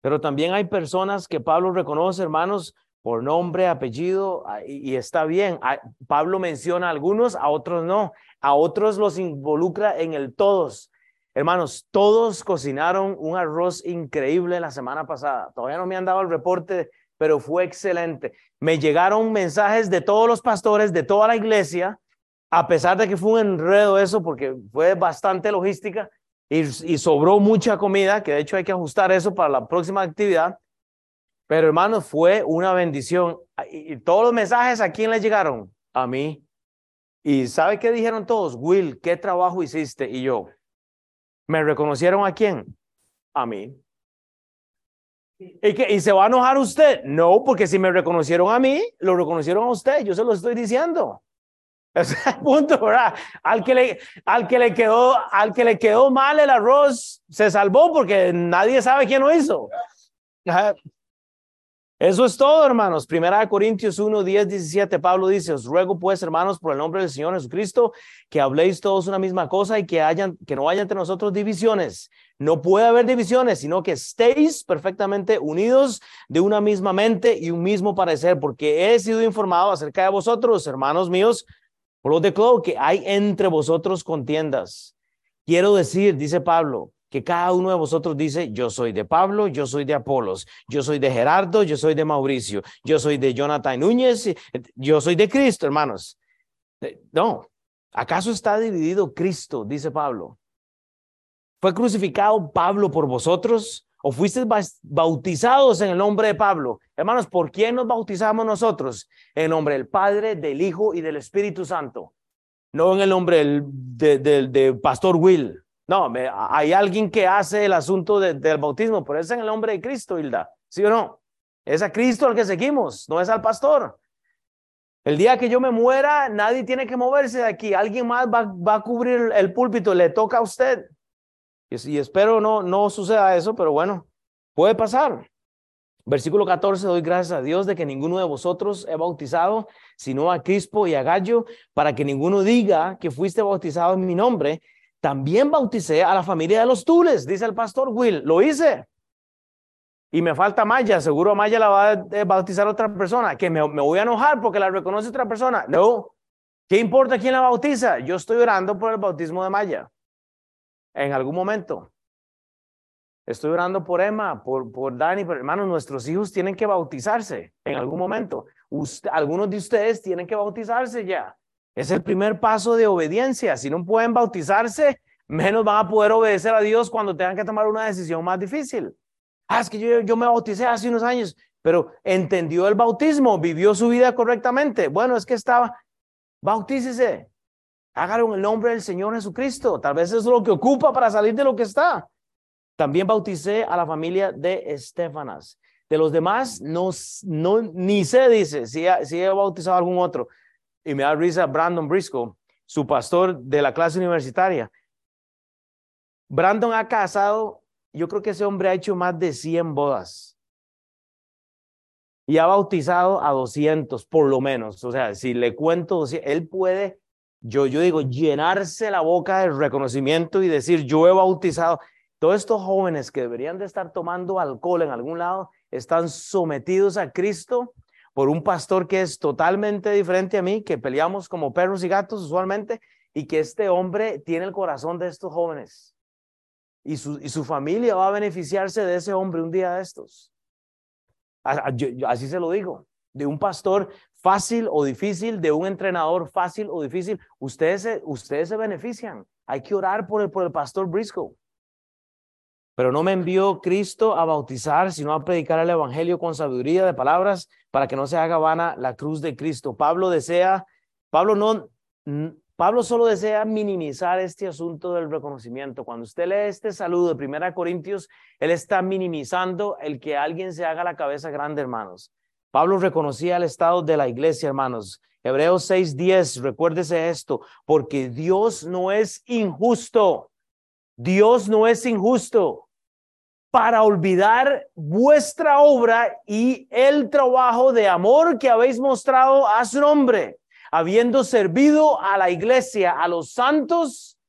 Pero también hay personas que Pablo reconoce, hermanos, por nombre, apellido, ah, y, está bien. Ah, Pablo menciona a algunos, a otros no. A otros los involucra en el todos. Hermanos, todos cocinaron un arroz increíble la semana pasada. Todavía no me han dado el reporte, pero fue excelente. Me llegaron mensajes de todos los pastores, de toda la iglesia, a pesar de que fue un enredo eso, porque fue bastante logística y, y sobró mucha comida, que de hecho hay que ajustar eso para la próxima actividad. Pero hermanos, fue una bendición. Y, todos los mensajes, ¿a quién le llegaron? A mí. ¿Y sabe qué dijeron todos? Will, ¿qué trabajo hiciste? Y yo, ¿Me reconocieron a quién? A mí. ¿Y, que, ¿Y se va a enojar usted? No, porque si me reconocieron a mí, lo reconocieron a usted. Yo se lo estoy diciendo. Es el punto, ¿verdad? Al que, le, al, que le quedó, al que le quedó mal el arroz, se salvó porque nadie sabe quién lo hizo. Eso es todo, hermanos. Primera de Corintios 1, 10, 17, Pablo dice, os ruego pues, hermanos, por el nombre del Señor Jesucristo, que habléis todos una misma cosa y que, no haya entre nosotros divisiones. No puede haber divisiones, sino que estéis perfectamente unidos de una misma mente y un mismo parecer, porque he sido informado acerca de vosotros, hermanos míos, por lo de Clo, que hay entre vosotros contiendas. Quiero decir, dice Pablo, que cada uno de vosotros dice, yo soy de Pablo, yo soy de Apolos, yo soy de Gerardo, yo soy de Mauricio, yo soy de Jonathan Núñez, yo soy de Cristo, hermanos. Eh, no, ¿acaso está dividido Cristo? Dice Pablo. ¿Fue crucificado Pablo por vosotros? ¿O fuisteis bautizados en el nombre de Pablo? Hermanos, ¿por quién nos bautizamos nosotros? En el nombre del Padre, del Hijo y del Espíritu Santo. No en el nombre del, de Pastor Will. No, hay alguien que hace el asunto del bautismo, pero es en el nombre de Cristo, Hilda. ¿Sí o no? Es a Cristo al que seguimos, no es al pastor. El día que yo me muera, nadie tiene que moverse de aquí. Alguien más va, a cubrir el púlpito, le toca a usted. Y, y espero no, no suceda eso, pero bueno, puede pasar. Versículo 14, doy gracias a Dios de que ninguno de vosotros he bautizado, sino a Crispo y a Gallo, para que ninguno diga que fuiste bautizado en mi nombre. También bauticé a la familia de los Tules, dice el pastor Will. Lo hice. Y me falta Maya. Seguro Maya la va a bautizar otra persona. Que me, me voy a enojar porque la reconoce otra persona. No. ¿Qué importa quién la bautiza? Yo estoy orando por el bautismo de Maya. En algún momento. Estoy orando por Emma, por, por Dani, pero hermanos, nuestros hijos tienen que bautizarse en algún momento. algunos de ustedes tienen que bautizarse ya. Es el primer paso de obediencia. Si no pueden bautizarse, menos van a poder obedecer a Dios cuando tengan que tomar una decisión más difícil. Ah, es que yo, me bauticé hace unos años, pero entendió el bautismo, vivió su vida correctamente. Bueno, es que estaba, bautícese, hágalo en el nombre del Señor Jesucristo. Tal vez eso es lo que ocupa para salir de lo que está. También bauticé a la familia de Estefanas. De los demás, no, no, ni se dice si, si he bautizado a algún otro y me da risa Brandon Briscoe, su pastor de la clase universitaria. Brandon ha casado, yo creo que ese hombre ha hecho más de 100 bodas. Y ha bautizado a 200 por lo menos. O sea, si le cuento, él puede, yo, yo digo, llenarse la boca de reconocimiento y decir, yo he bautizado. Todos estos jóvenes que deberían de estar tomando alcohol en algún lado, están sometidos a Cristo por un pastor que es totalmente diferente a mí, que peleamos como perros y gatos usualmente, y que este hombre tiene el corazón de estos jóvenes. Y su, y su familia va a beneficiarse de ese hombre un día de estos. así se lo digo, de un pastor fácil o difícil, de un entrenador fácil o difícil, ustedes se, ustedes se benefician. Hay que orar por el, por el pastor Briscoe. Pero no me envió Cristo a bautizar, sino a predicar el Evangelio con sabiduría de palabras para que no se haga vana la cruz de Cristo. Pablo desea, Pablo no, Pablo solo desea minimizar este asunto del reconocimiento. Cuando usted lee este saludo de Primera Corintios, él está minimizando el que alguien se haga la cabeza grande, hermanos. Pablo reconocía el estado de la iglesia, hermanos. Hebreos 6:10, recuérdese esto, porque Dios no es injusto. Dios no es injusto. Para olvidar vuestra obra y el trabajo de amor que habéis mostrado a su nombre, habiendo servido a la iglesia, a los santos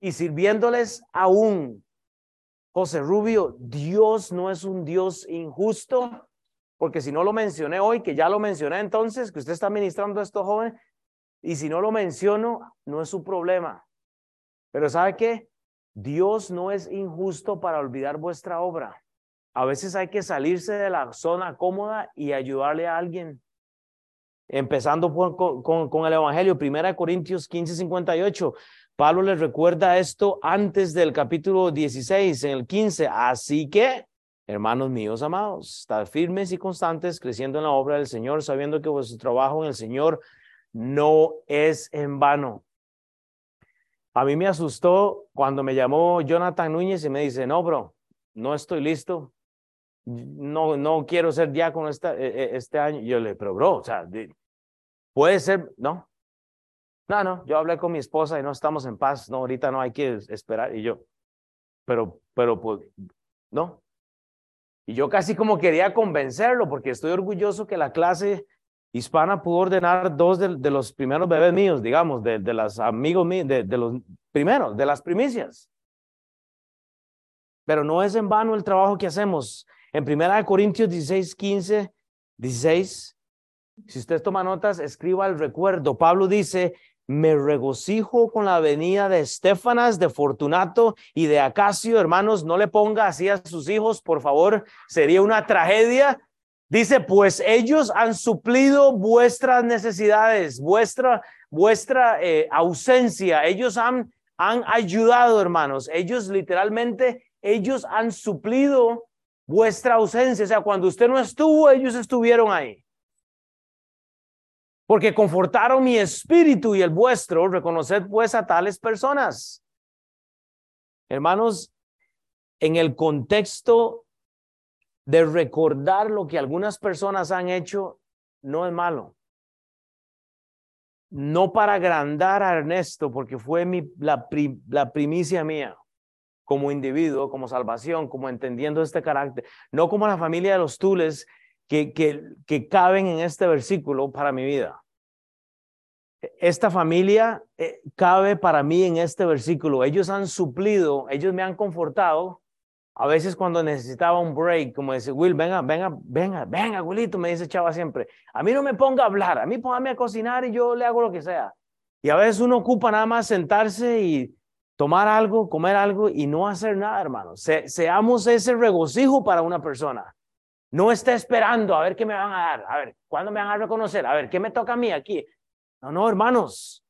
y sirviéndoles aún. José Rubio, Dios no es un Dios injusto, porque si no lo mencioné hoy, que ya lo mencioné entonces, que usted está ministrando a estos jóvenes, y si no lo menciono, no es su problema. Pero ¿sabe qué? Dios no es injusto para olvidar vuestra obra. A veces hay que salirse de la zona cómoda y ayudarle a alguien. Empezando con, con, el Evangelio, 1 Corintios 15, 58. Pablo les recuerda esto antes del capítulo 16, en el 15. Así que, hermanos míos amados, estad firmes y constantes, creciendo en la obra del Señor, sabiendo que vuestro trabajo en el Señor no es en vano. A mí me asustó cuando me llamó Jonathan Núñez y me dice, no, bro, no estoy listo. No, no quiero ser diácono esta, e, e, este año. yo le, pero bro, o sea, puede ser, no. No, no, yo hablé con mi esposa y no estamos en paz. No, ahorita no hay que esperar. Y yo, pero, pero, pues, no. Y yo casi como quería convencerlo porque estoy orgulloso que la clase Hispana pudo ordenar dos de, los primeros bebés míos, digamos, de, los amigos míos, de, los primeros, de las primicias. Pero no es en vano el trabajo que hacemos. En Primera Corintios 16, 15, 16, si usted toma notas, escriba el recuerdo. Pablo dice, me regocijo con la venida de Estefanas, de Fortunato y de Acacio. Hermanos, no le ponga así a sus hijos, por favor, sería una tragedia Dice, pues ellos han suplido vuestras necesidades, vuestra, vuestra eh, ausencia. Ellos han, han ayudado, hermanos. Ellos literalmente, ellos han suplido vuestra ausencia. O sea, cuando usted no estuvo, ellos estuvieron ahí. Porque confortaron mi espíritu y el vuestro. Reconoced pues a tales personas. Hermanos, en el contexto de recordar lo que algunas personas han hecho no es malo. No para agrandar a Ernesto, porque fue la, primicia mía como individuo, como salvación, como entendiendo este carácter, no como la familia de los Tules que, que, que caben en este versículo para mi vida. Esta familia eh, cabe para mí en este versículo. Ellos han suplido, ellos me han confortado a veces cuando necesitaba un break, como dice, Will, venga, venga, venga, venga, Willito, me dice Chava siempre, a mí no me ponga a hablar, a mí póngame a cocinar y yo le hago lo que sea. Y a veces uno ocupa nada más sentarse y tomar algo, comer algo y no hacer nada, hermano. seamos ese regocijo para una persona. No esté esperando a ver qué me van a dar, a ver, ¿cuándo me van a reconocer? A ver, ¿qué me toca a mí aquí? No, no, hermanos.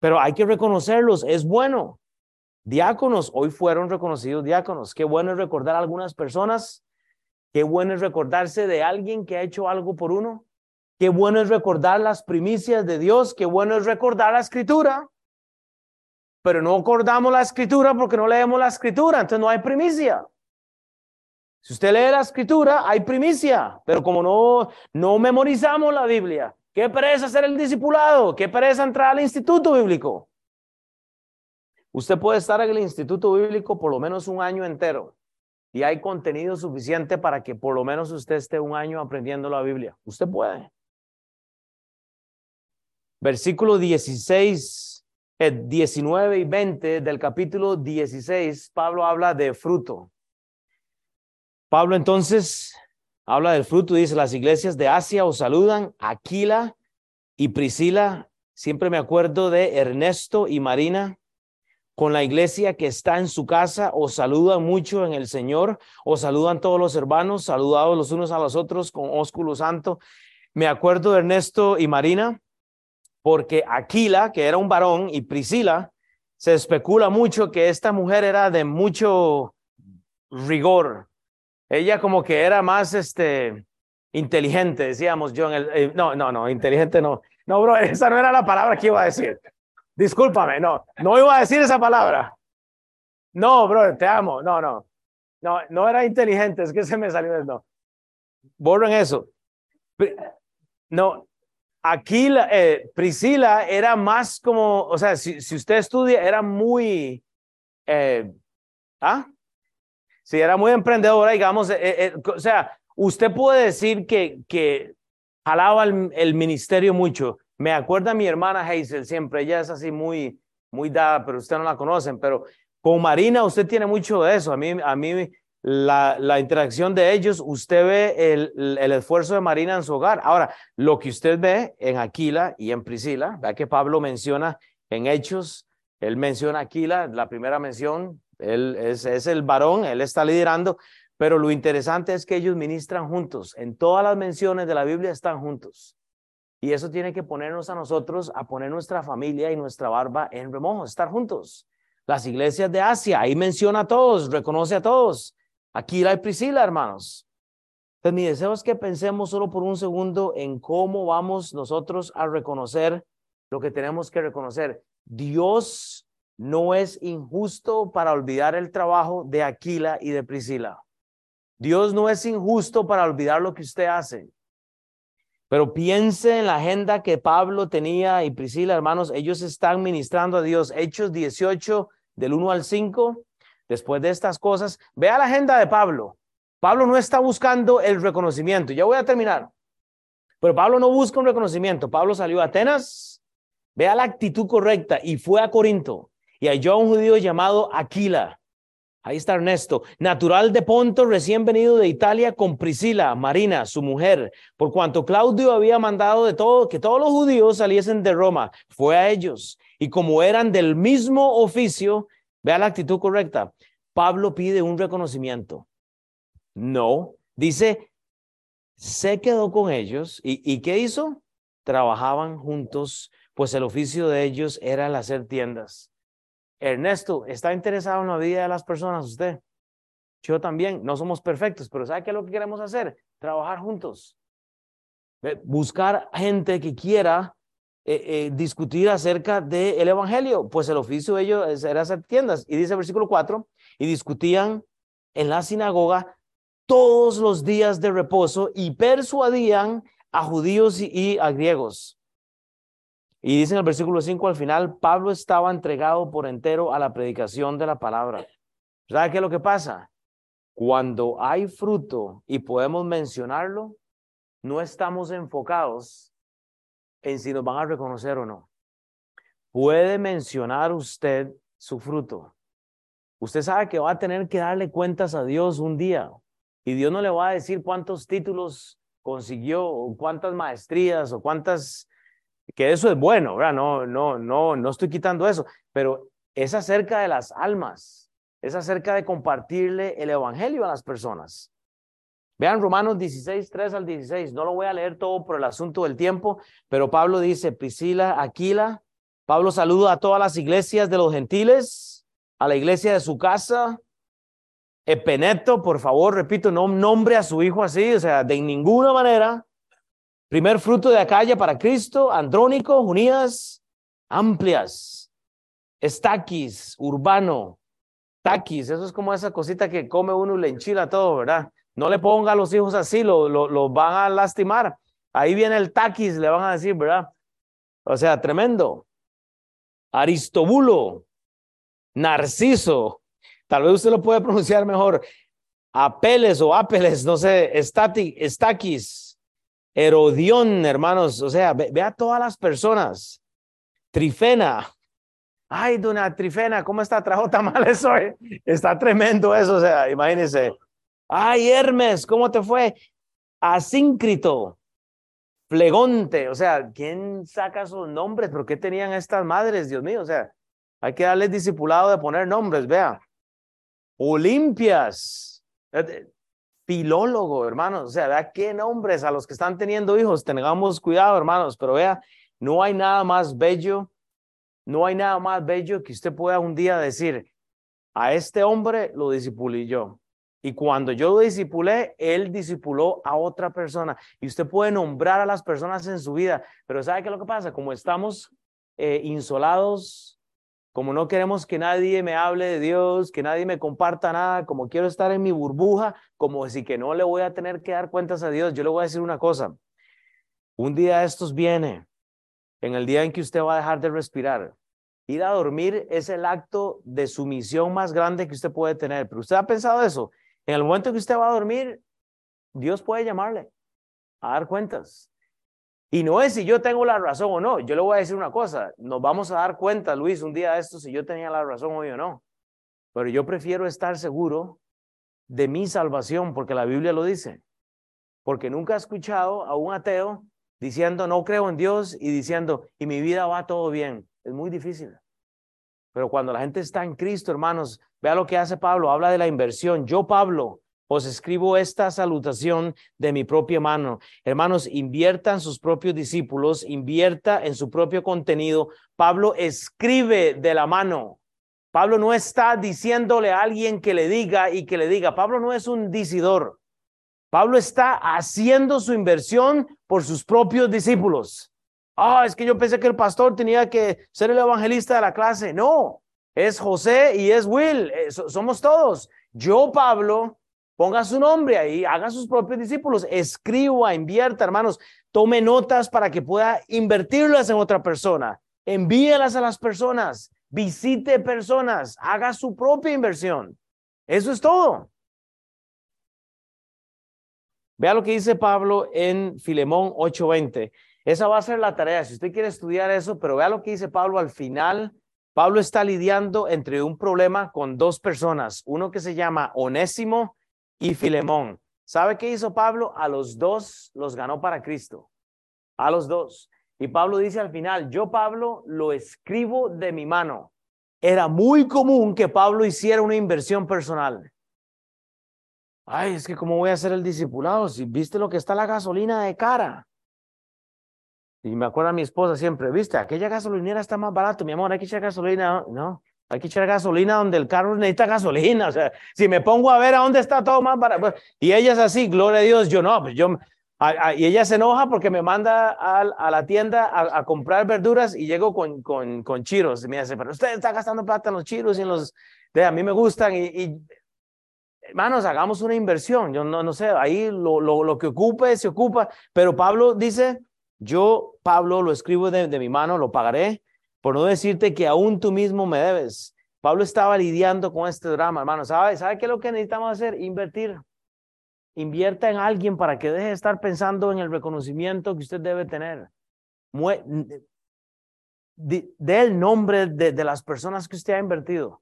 Pero hay que reconocerlos, es bueno. Diáconos, hoy fueron reconocidos diáconos. Qué bueno es recordar a algunas personas. Qué bueno es recordarse de alguien que ha hecho algo por uno. Qué bueno es recordar las primicias de Dios. Qué bueno es recordar la escritura. Pero no acordamos la escritura porque no leemos la escritura, entonces no hay primicia. Si usted lee la escritura, hay primicia, pero como no, no memorizamos la Biblia, qué pereza ser el discipulado, qué pereza entrar al instituto bíblico. Usted puede estar en el Instituto Bíblico por lo menos un año entero y hay contenido suficiente para que por lo menos usted esté un año aprendiendo la Biblia. Usted puede. Versículo 16, 19 eh, y 20 del capítulo 16, Pablo habla de fruto. Pablo entonces habla del fruto dice, las iglesias de Asia os saludan, Aquila y Priscila. Siempre me acuerdo de Ernesto y Marina con la iglesia que está en su casa, os saludan mucho en el Señor, os saludan todos los hermanos, saludados los unos a los otros con ósculo santo. Me acuerdo de Ernesto y Marina, porque Aquila, que era un varón, y Priscila, se especula mucho que esta mujer era de mucho rigor. Ella como que era más este inteligente, decíamos yo en el eh, no, no, no, inteligente no. No, bro, esa no era la palabra que iba a decir. Discúlpame, no, no iba a decir esa palabra. No, bro, te amo. No, no. No, no era inteligente, es que se me salió del no. Borren eso. No, aquí eh, Priscila era más como, o sea, si, usted estudia, era muy, eh, ¿ah? sí, era muy emprendedora, digamos, eh, eh, o sea, usted puede decir que jalaba el, ministerio mucho. Me acuerda mi hermana Hazel siempre, ella es así muy, muy dada, pero usted no la conocen, pero con Marina usted tiene mucho de eso. A mí, a mí la, interacción de ellos, usted ve el, esfuerzo de Marina en su hogar. Ahora, lo que usted ve en Aquila y en Priscila, vea que Pablo menciona en Hechos, él menciona Aquila, la primera mención, él es el varón, él está liderando, pero lo interesante es que ellos ministran juntos. En todas las menciones de la Biblia están juntos. Y eso tiene que ponernos a nosotros a poner nuestra familia y nuestra barba en remojo, estar juntos. Las iglesias de Asia, ahí menciona a todos, reconoce a todos. Aquí la Priscila, hermanos. Entonces, mi deseo es que pensemos solo por un segundo en cómo vamos nosotros a reconocer lo que tenemos que reconocer. Dios no es injusto para olvidar el trabajo de Aquila y de Priscila. Dios no es injusto para olvidar lo que usted hace. Pero piense en la agenda que Pablo tenía y Priscila, hermanos, ellos están ministrando a Dios. Hechos 18, del 1 al 5, después de estas cosas, vea la agenda de Pablo. Pablo no está buscando el reconocimiento. Ya voy a terminar. Pero Pablo no busca un reconocimiento. Pablo salió a Atenas, vea la actitud correcta y fue a Corinto y halló a un judío llamado Aquila Ahí está Ernesto, natural de Ponto, recién venido de Italia con Priscila, Marina, su mujer, por cuanto Claudio había mandado de todo que todos los judíos saliesen de Roma, fue a ellos. Y como eran del mismo oficio, vea la actitud correcta. Pablo pide un reconocimiento. No, dice, se quedó con ellos. ¿Y, y qué hizo? Trabajaban juntos, pues el oficio de ellos era el hacer tiendas. Ernesto, ¿está interesado en la vida de las personas usted? Yo también, no somos perfectos, pero ¿sabe qué es lo que queremos hacer? Trabajar juntos. Buscar gente que quiera eh, eh, discutir acerca del Evangelio. Pues el oficio de ellos era hacer tiendas. Y dice el versículo 4, y discutían en la sinagoga todos los días de reposo y persuadían a judíos y a griegos. Y dice en el versículo 5 al final, Pablo estaba entregado por entero a la predicación de la palabra. ¿Sabe qué es lo que pasa? Cuando hay fruto y podemos mencionarlo, no estamos enfocados en si nos van a reconocer o no. Puede mencionar usted su fruto. Usted sabe que va a tener que darle cuentas a Dios un día y Dios no le va a decir cuántos títulos consiguió o cuántas maestrías o cuántas que eso es bueno, ¿verdad? No, no, no, no estoy quitando eso, pero es acerca de las almas, es acerca de compartirle el evangelio a las personas. Vean Romanos 16, 3 al 16, no lo voy a leer todo por el asunto del tiempo, pero Pablo dice, Priscila, Aquila, Pablo saluda a todas las iglesias de los gentiles, a la iglesia de su casa, Epeneto, por favor, repito, no nombre a su hijo así, o sea, de ninguna manera, Primer fruto de Acaya para Cristo, Andrónico, unidas, amplias. Estaquis, urbano. Taquis, eso es como esa cosita que come uno y le enchila todo, ¿verdad? No le ponga a los hijos así, lo, lo, van a lastimar. Ahí viene el taquis, le van a decir, ¿verdad? O sea, tremendo. Aristobulo, Narciso, tal vez usted lo puede pronunciar mejor. Apeles o Apeles, no sé, Estaquis, Herodión, hermanos, o sea, ve, a todas las personas. Trifena. Ay, dona Trifena, ¿cómo está? Trajo tamales hoy. Está tremendo eso, o sea, imagínense. Ay, Hermes, ¿cómo te fue? Asíncrito, Flegonte, o sea, ¿quién saca sus nombres? ¿Por qué tenían estas madres, Dios mío? O sea, hay que darles discipulado de poner nombres, vea. Olimpias. Filólogo, hermanos. O sea, vea qué nombres a los que están teniendo hijos. Tengamos cuidado, hermanos. Pero vea, no hay nada más bello, no hay nada más bello que usted pueda un día decir, a este hombre lo disipulé yo. Y cuando yo lo disipulé, él disipuló a otra persona. Y usted puede nombrar a las personas en su vida. Pero ¿sabe qué lo que pasa? Como estamos eh, insolados, como no queremos que nadie me hable de Dios, que nadie me comparta nada, como quiero estar en mi burbuja, como si que no le voy a tener que dar cuentas a Dios, yo le voy a decir una cosa. Un día de estos viene, en el día en que usted va a dejar de respirar, Ir a dormir es el acto de sumisión más grande que usted puede tener. Pero usted ha pensado eso. En el momento que usted va a dormir, Dios puede llamarle a dar cuentas. Y no es si yo tengo la razón o no. Yo le voy a decir una cosa. Nos vamos a dar cuenta, Luis, un día de esto, si yo tenía la razón hoy o no. Pero yo prefiero estar seguro de mi salvación, porque la Biblia lo dice. Porque nunca he escuchado a un ateo diciendo no creo en Dios y diciendo y mi vida va todo bien. Es muy difícil. Pero cuando la gente está en Cristo, hermanos, vea lo que hace Pablo, habla de la inversión. Yo, Pablo, os escribo esta salutación de mi propia mano. Hermanos, inviertan sus propios discípulos, invierta en su propio contenido. Pablo escribe de la mano. Pablo no está diciéndole a alguien que le diga y que le diga. Pablo no es un disidor. Pablo está haciendo su inversión por sus propios discípulos. Ah, es que yo pensé que el pastor tenía que ser el evangelista de la clase. No, es José y es Will, eh, somos todos. Yo, Pablo, ponga su nombre ahí, haga sus propios discípulos, escriba, invierta, hermanos, tome notas para que pueda invertirlas en otra persona, envíelas a las personas, visite personas, haga su propia inversión. Eso es todo. Vea lo que dice Pablo en Filemón 8:20. Esa va a ser la tarea, si usted quiere estudiar eso, pero vea lo que dice Pablo al final. Pablo está lidiando entre un problema con dos personas, uno que se llama Onésimo y Filemón. ¿Sabe qué hizo Pablo? A los dos los ganó para Cristo. A los dos. Y Pablo dice al final, yo Pablo lo escribo de mi mano. Era muy común que Pablo hiciera una inversión personal. Ay, es que cómo voy a hacer el discipulado si viste lo que está la gasolina de cara. Y me acuerdo a mi esposa siempre, viste, aquella gasolinera está más barato, mi amor, hay que echar gasolina, no, hay que echar gasolina donde el carro necesita gasolina, o sea, si me pongo a ver a dónde está todo más barato, y ella es así, gloria a Dios, yo no, pues yo, y ella se enoja porque me manda a, la tienda a, comprar verduras y llego con, con, con chiros, y me dice, pero usted está gastando plata en los chiros y en los, de, a mí me gustan, y hermanos, hagamos una inversión. Yo no, no sé, ahí lo, lo, lo, que ocupe, se ocupa. Pero Pablo dice, yo, Pablo, lo escribo de, de mi mano, lo pagaré, por no decirte que aún tú mismo me debes. Pablo estaba lidiando con este drama, hermano. ¿Sabe, ¿Sabe qué es lo que necesitamos hacer? Invertir. Invierta en alguien para que deje de estar pensando en el reconocimiento que usted debe tener. Dé el nombre de, de las personas que usted ha invertido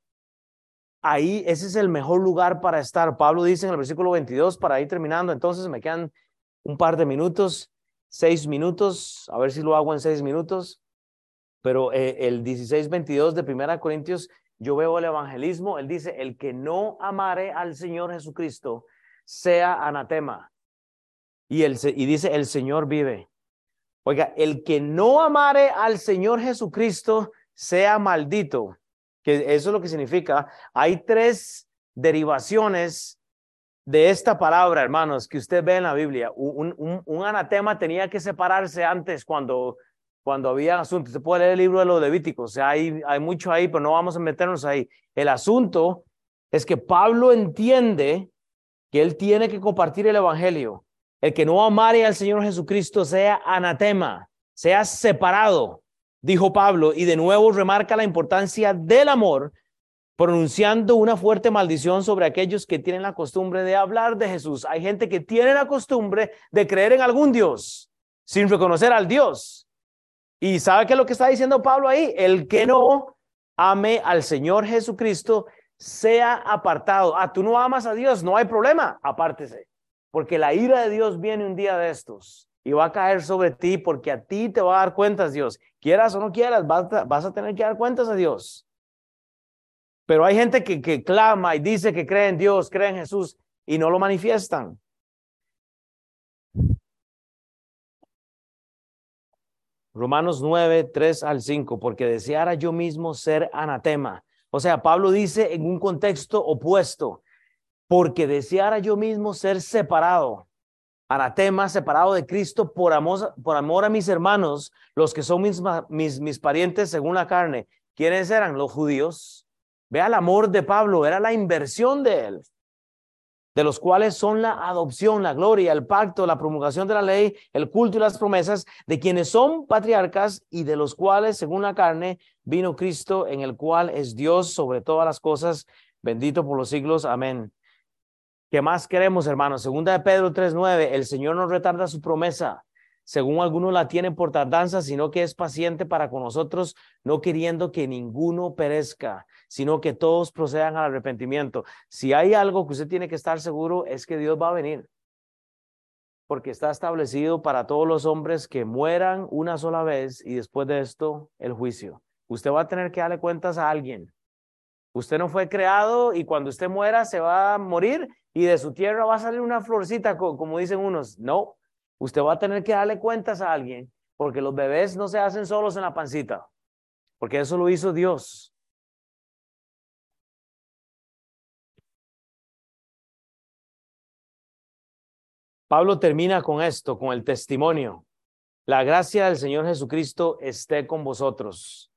ahí ese es el mejor lugar para estar. Pablo dice en el versículo 22, para ir terminando, entonces me quedan un par de minutos, seis minutos, a ver si lo hago en seis minutos, pero eh, el 16-22 de Primera Corintios, yo veo el evangelismo, él dice, el que no amare al Señor Jesucristo, sea anatema. Y, el, y dice, el Señor vive. Oiga, el que no amare al Señor Jesucristo, sea maldito que eso es lo que significa. Hay tres derivaciones de esta palabra, hermanos, que usted ve en la Biblia. Un, un, anatema tenía que separarse antes cuando, cuando había asuntos. Se puede leer el libro de los Levíticos, o sea, hay, hay mucho ahí, pero no vamos a meternos ahí. El asunto es que Pablo entiende que él tiene que compartir el Evangelio. El que no amare al Señor Jesucristo sea anatema, sea separado dijo Pablo, y de nuevo remarca la importancia del amor, pronunciando una fuerte maldición sobre aquellos que tienen la costumbre de hablar de Jesús. Hay gente que tiene la costumbre de creer en algún Dios sin reconocer al Dios. ¿Y sabe qué es lo que está diciendo Pablo ahí? El que no ame al Señor Jesucristo sea apartado. Ah, tú no amas a Dios, no hay problema, apártese. Porque la ira de Dios viene un día de estos y va a caer sobre ti porque a ti te va a dar cuentas Dios. Quieras o no quieras, vas a, tener que dar cuentas a Dios. Pero hay gente que, que clama y dice que cree en Dios, cree en Jesús y no lo manifiestan. Romanos 9, 3 al 5, porque deseara yo mismo ser anatema. O sea, Pablo dice en un contexto opuesto, porque deseara yo mismo ser separado anatema, separado de Cristo por amor, por amor a mis hermanos, los que son mis, mis, mis parientes según la carne. ¿Quiénes eran? Los judíos. Vea el amor de Pablo, era la inversión de él. De los cuales son la adopción, la gloria, el pacto, la promulgación de la ley, el culto y las promesas, de quienes son patriarcas y de los cuales, según la carne, vino Cristo, en el cual es Dios sobre todas las cosas, bendito por los siglos. Amén. ¿Qué más queremos, hermanos? Segunda de Pedro 3.9, el Señor no retarda su promesa, según algunos la tienen por tardanza, sino que es paciente para con nosotros, no queriendo que ninguno perezca, sino que todos procedan al arrepentimiento. Si hay algo que usted tiene que estar seguro es que Dios va a venir, porque está establecido para todos los hombres que mueran una sola vez y después de esto el juicio. Usted va a tener que darle cuentas a alguien. Usted no fue creado y cuando usted muera se va a morir y de su tierra va a salir una florcita, como dicen unos. No, usted va a tener que darle cuentas a alguien, porque los bebés no se hacen solos en la pancita, porque eso lo hizo Dios. Pablo termina con esto, con el testimonio. La gracia del Señor Jesucristo esté con vosotros.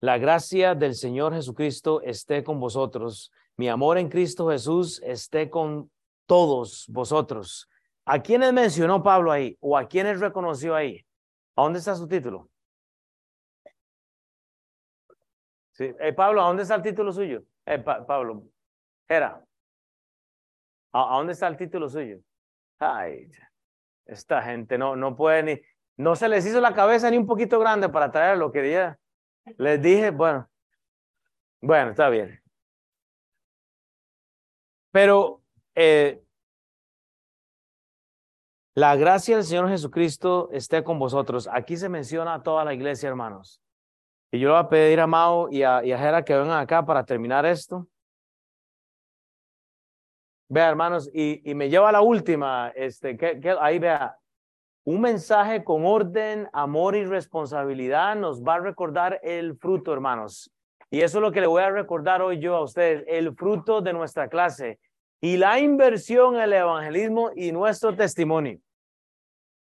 La gracia del Señor Jesucristo esté con vosotros. Mi amor en Cristo Jesús esté con todos vosotros. ¿A quiénes mencionó Pablo ahí? ¿O a quiénes reconoció ahí? ¿A dónde está su título? Sí. Eh, Pablo, ¿a dónde está el título suyo? Eh, Pablo, era. ¿A, dónde está el título suyo? Ay, esta gente no, no puede ni, no se les hizo la cabeza ni un poquito grande para traer lo que día. Les dije, bueno, bueno, está bien. Pero eh, la gracia del Señor Jesucristo esté con vosotros. Aquí se menciona a toda la iglesia, hermanos. Y yo le voy a pedir a Mao y a, y Jera que vengan acá para terminar esto. Vea, hermanos, y, y me lleva a la última, este, que, que, ahí vea, un mensaje con orden, amor y responsabilidad nos va a recordar el fruto, hermanos. Y eso es lo que le voy a recordar hoy yo a ustedes, el fruto de nuestra clase y la inversión en el evangelismo y nuestro testimonio.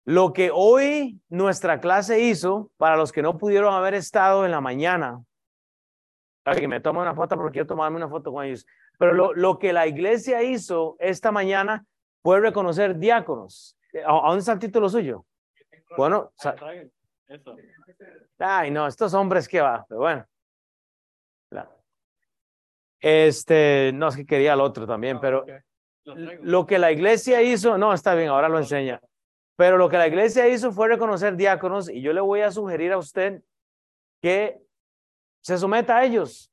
Lo que hoy nuestra clase hizo, para los que no pudieron haber estado en la mañana, que me tomo una foto porque quiero tomarme una foto con ellos. Pero lo, lo que la iglesia hizo esta mañana fue reconocer diáconos. ¿A, dónde está el título suyo? Bueno, ay, no, estos hombres que va, pero bueno. Este, no es que quería el otro también, ah, pero lo que la iglesia hizo, no, está bien, ahora lo enseña. Pero lo que la iglesia hizo fue reconocer diáconos y yo le voy a sugerir a usted que se someta a ellos.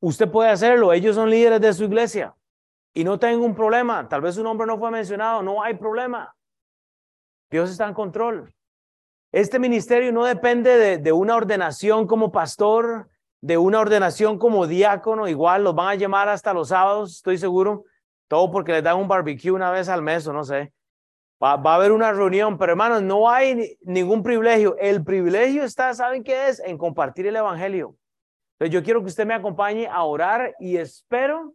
Usted puede hacerlo, ellos son líderes de su iglesia y no tengo un problema. Tal vez su nombre no fue mencionado, no hay problema. Dios está en control. Este ministerio no depende de, de, una ordenación como pastor, de una ordenación como diácono, igual los van a llamar hasta los sábados, estoy seguro, todo porque les dan un barbecue una vez al mes o no sé. Va, va a haber una reunión, pero hermanos, no hay ningún privilegio. El privilegio está, ¿saben qué es? En compartir el evangelio. Entonces yo quiero que usted me acompañe a orar y espero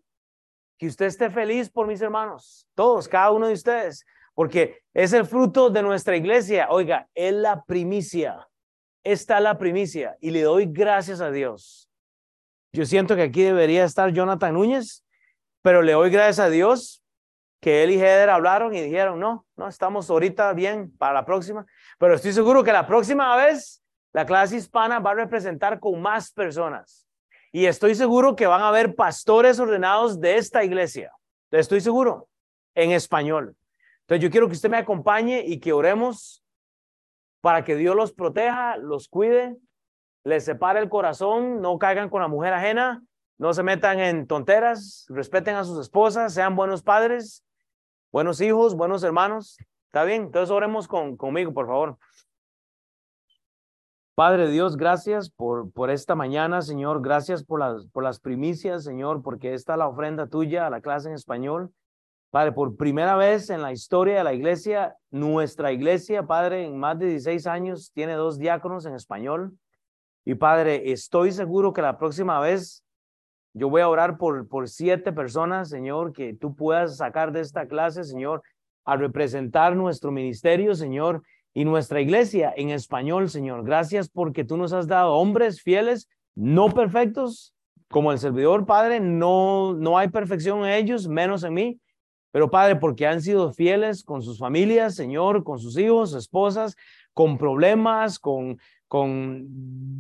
que usted esté feliz por mis hermanos, todos, cada uno de ustedes, porque es el fruto de nuestra iglesia. Oiga, es la primicia. Esta es la primicia y le doy gracias a Dios. Yo siento que aquí debería estar Jonathan Núñez, pero le doy gracias a Dios que él y Heather hablaron y dijeron, no, no, estamos ahorita bien para la próxima, pero estoy seguro que la próxima vez la clase hispana va a representar con más personas. Y estoy seguro que van a haber pastores ordenados de esta iglesia. Estoy seguro, en español. Entonces yo quiero que usted me acompañe y que oremos para que Dios los proteja, los cuide, les separe el corazón, no caigan con la mujer ajena, no se metan en tonteras, respeten a sus esposas, sean buenos padres, buenos hijos, buenos hermanos. ¿Está bien? Entonces oremos con, conmigo, por favor. Padre Dios, gracias por, por esta mañana, Señor. Gracias por las, por las primicias, Señor, porque esta es la ofrenda tuya a la clase en español. Padre, por primera vez en la historia de la iglesia, nuestra iglesia, Padre, en más de 16 años, tiene dos diáconos en español. Y Padre, estoy seguro que la próxima vez yo voy a orar por, por siete personas, Señor, que tú puedas sacar de esta clase, Señor, a representar nuestro ministerio, Señor, y nuestra iglesia en español, Señor. Gracias porque tú nos has dado hombres fieles, no perfectos, como el servidor, Padre, no, no hay perfección en ellos, menos en mí. Pero Padre, porque han sido fieles con sus familias, Señor, con sus hijos, esposas, con problemas, con, con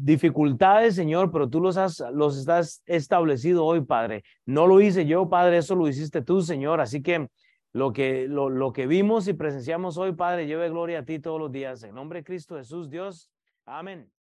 dificultades, Señor, pero tú los, has, los estás establecido hoy, Padre. No lo hice yo, Padre, eso lo hiciste tú, Señor. Así que lo que, lo, lo que vimos y presenciamos hoy, Padre, lleve gloria a ti todos los días. En nombre de Cristo Jesús, Dios. Amén. Amén.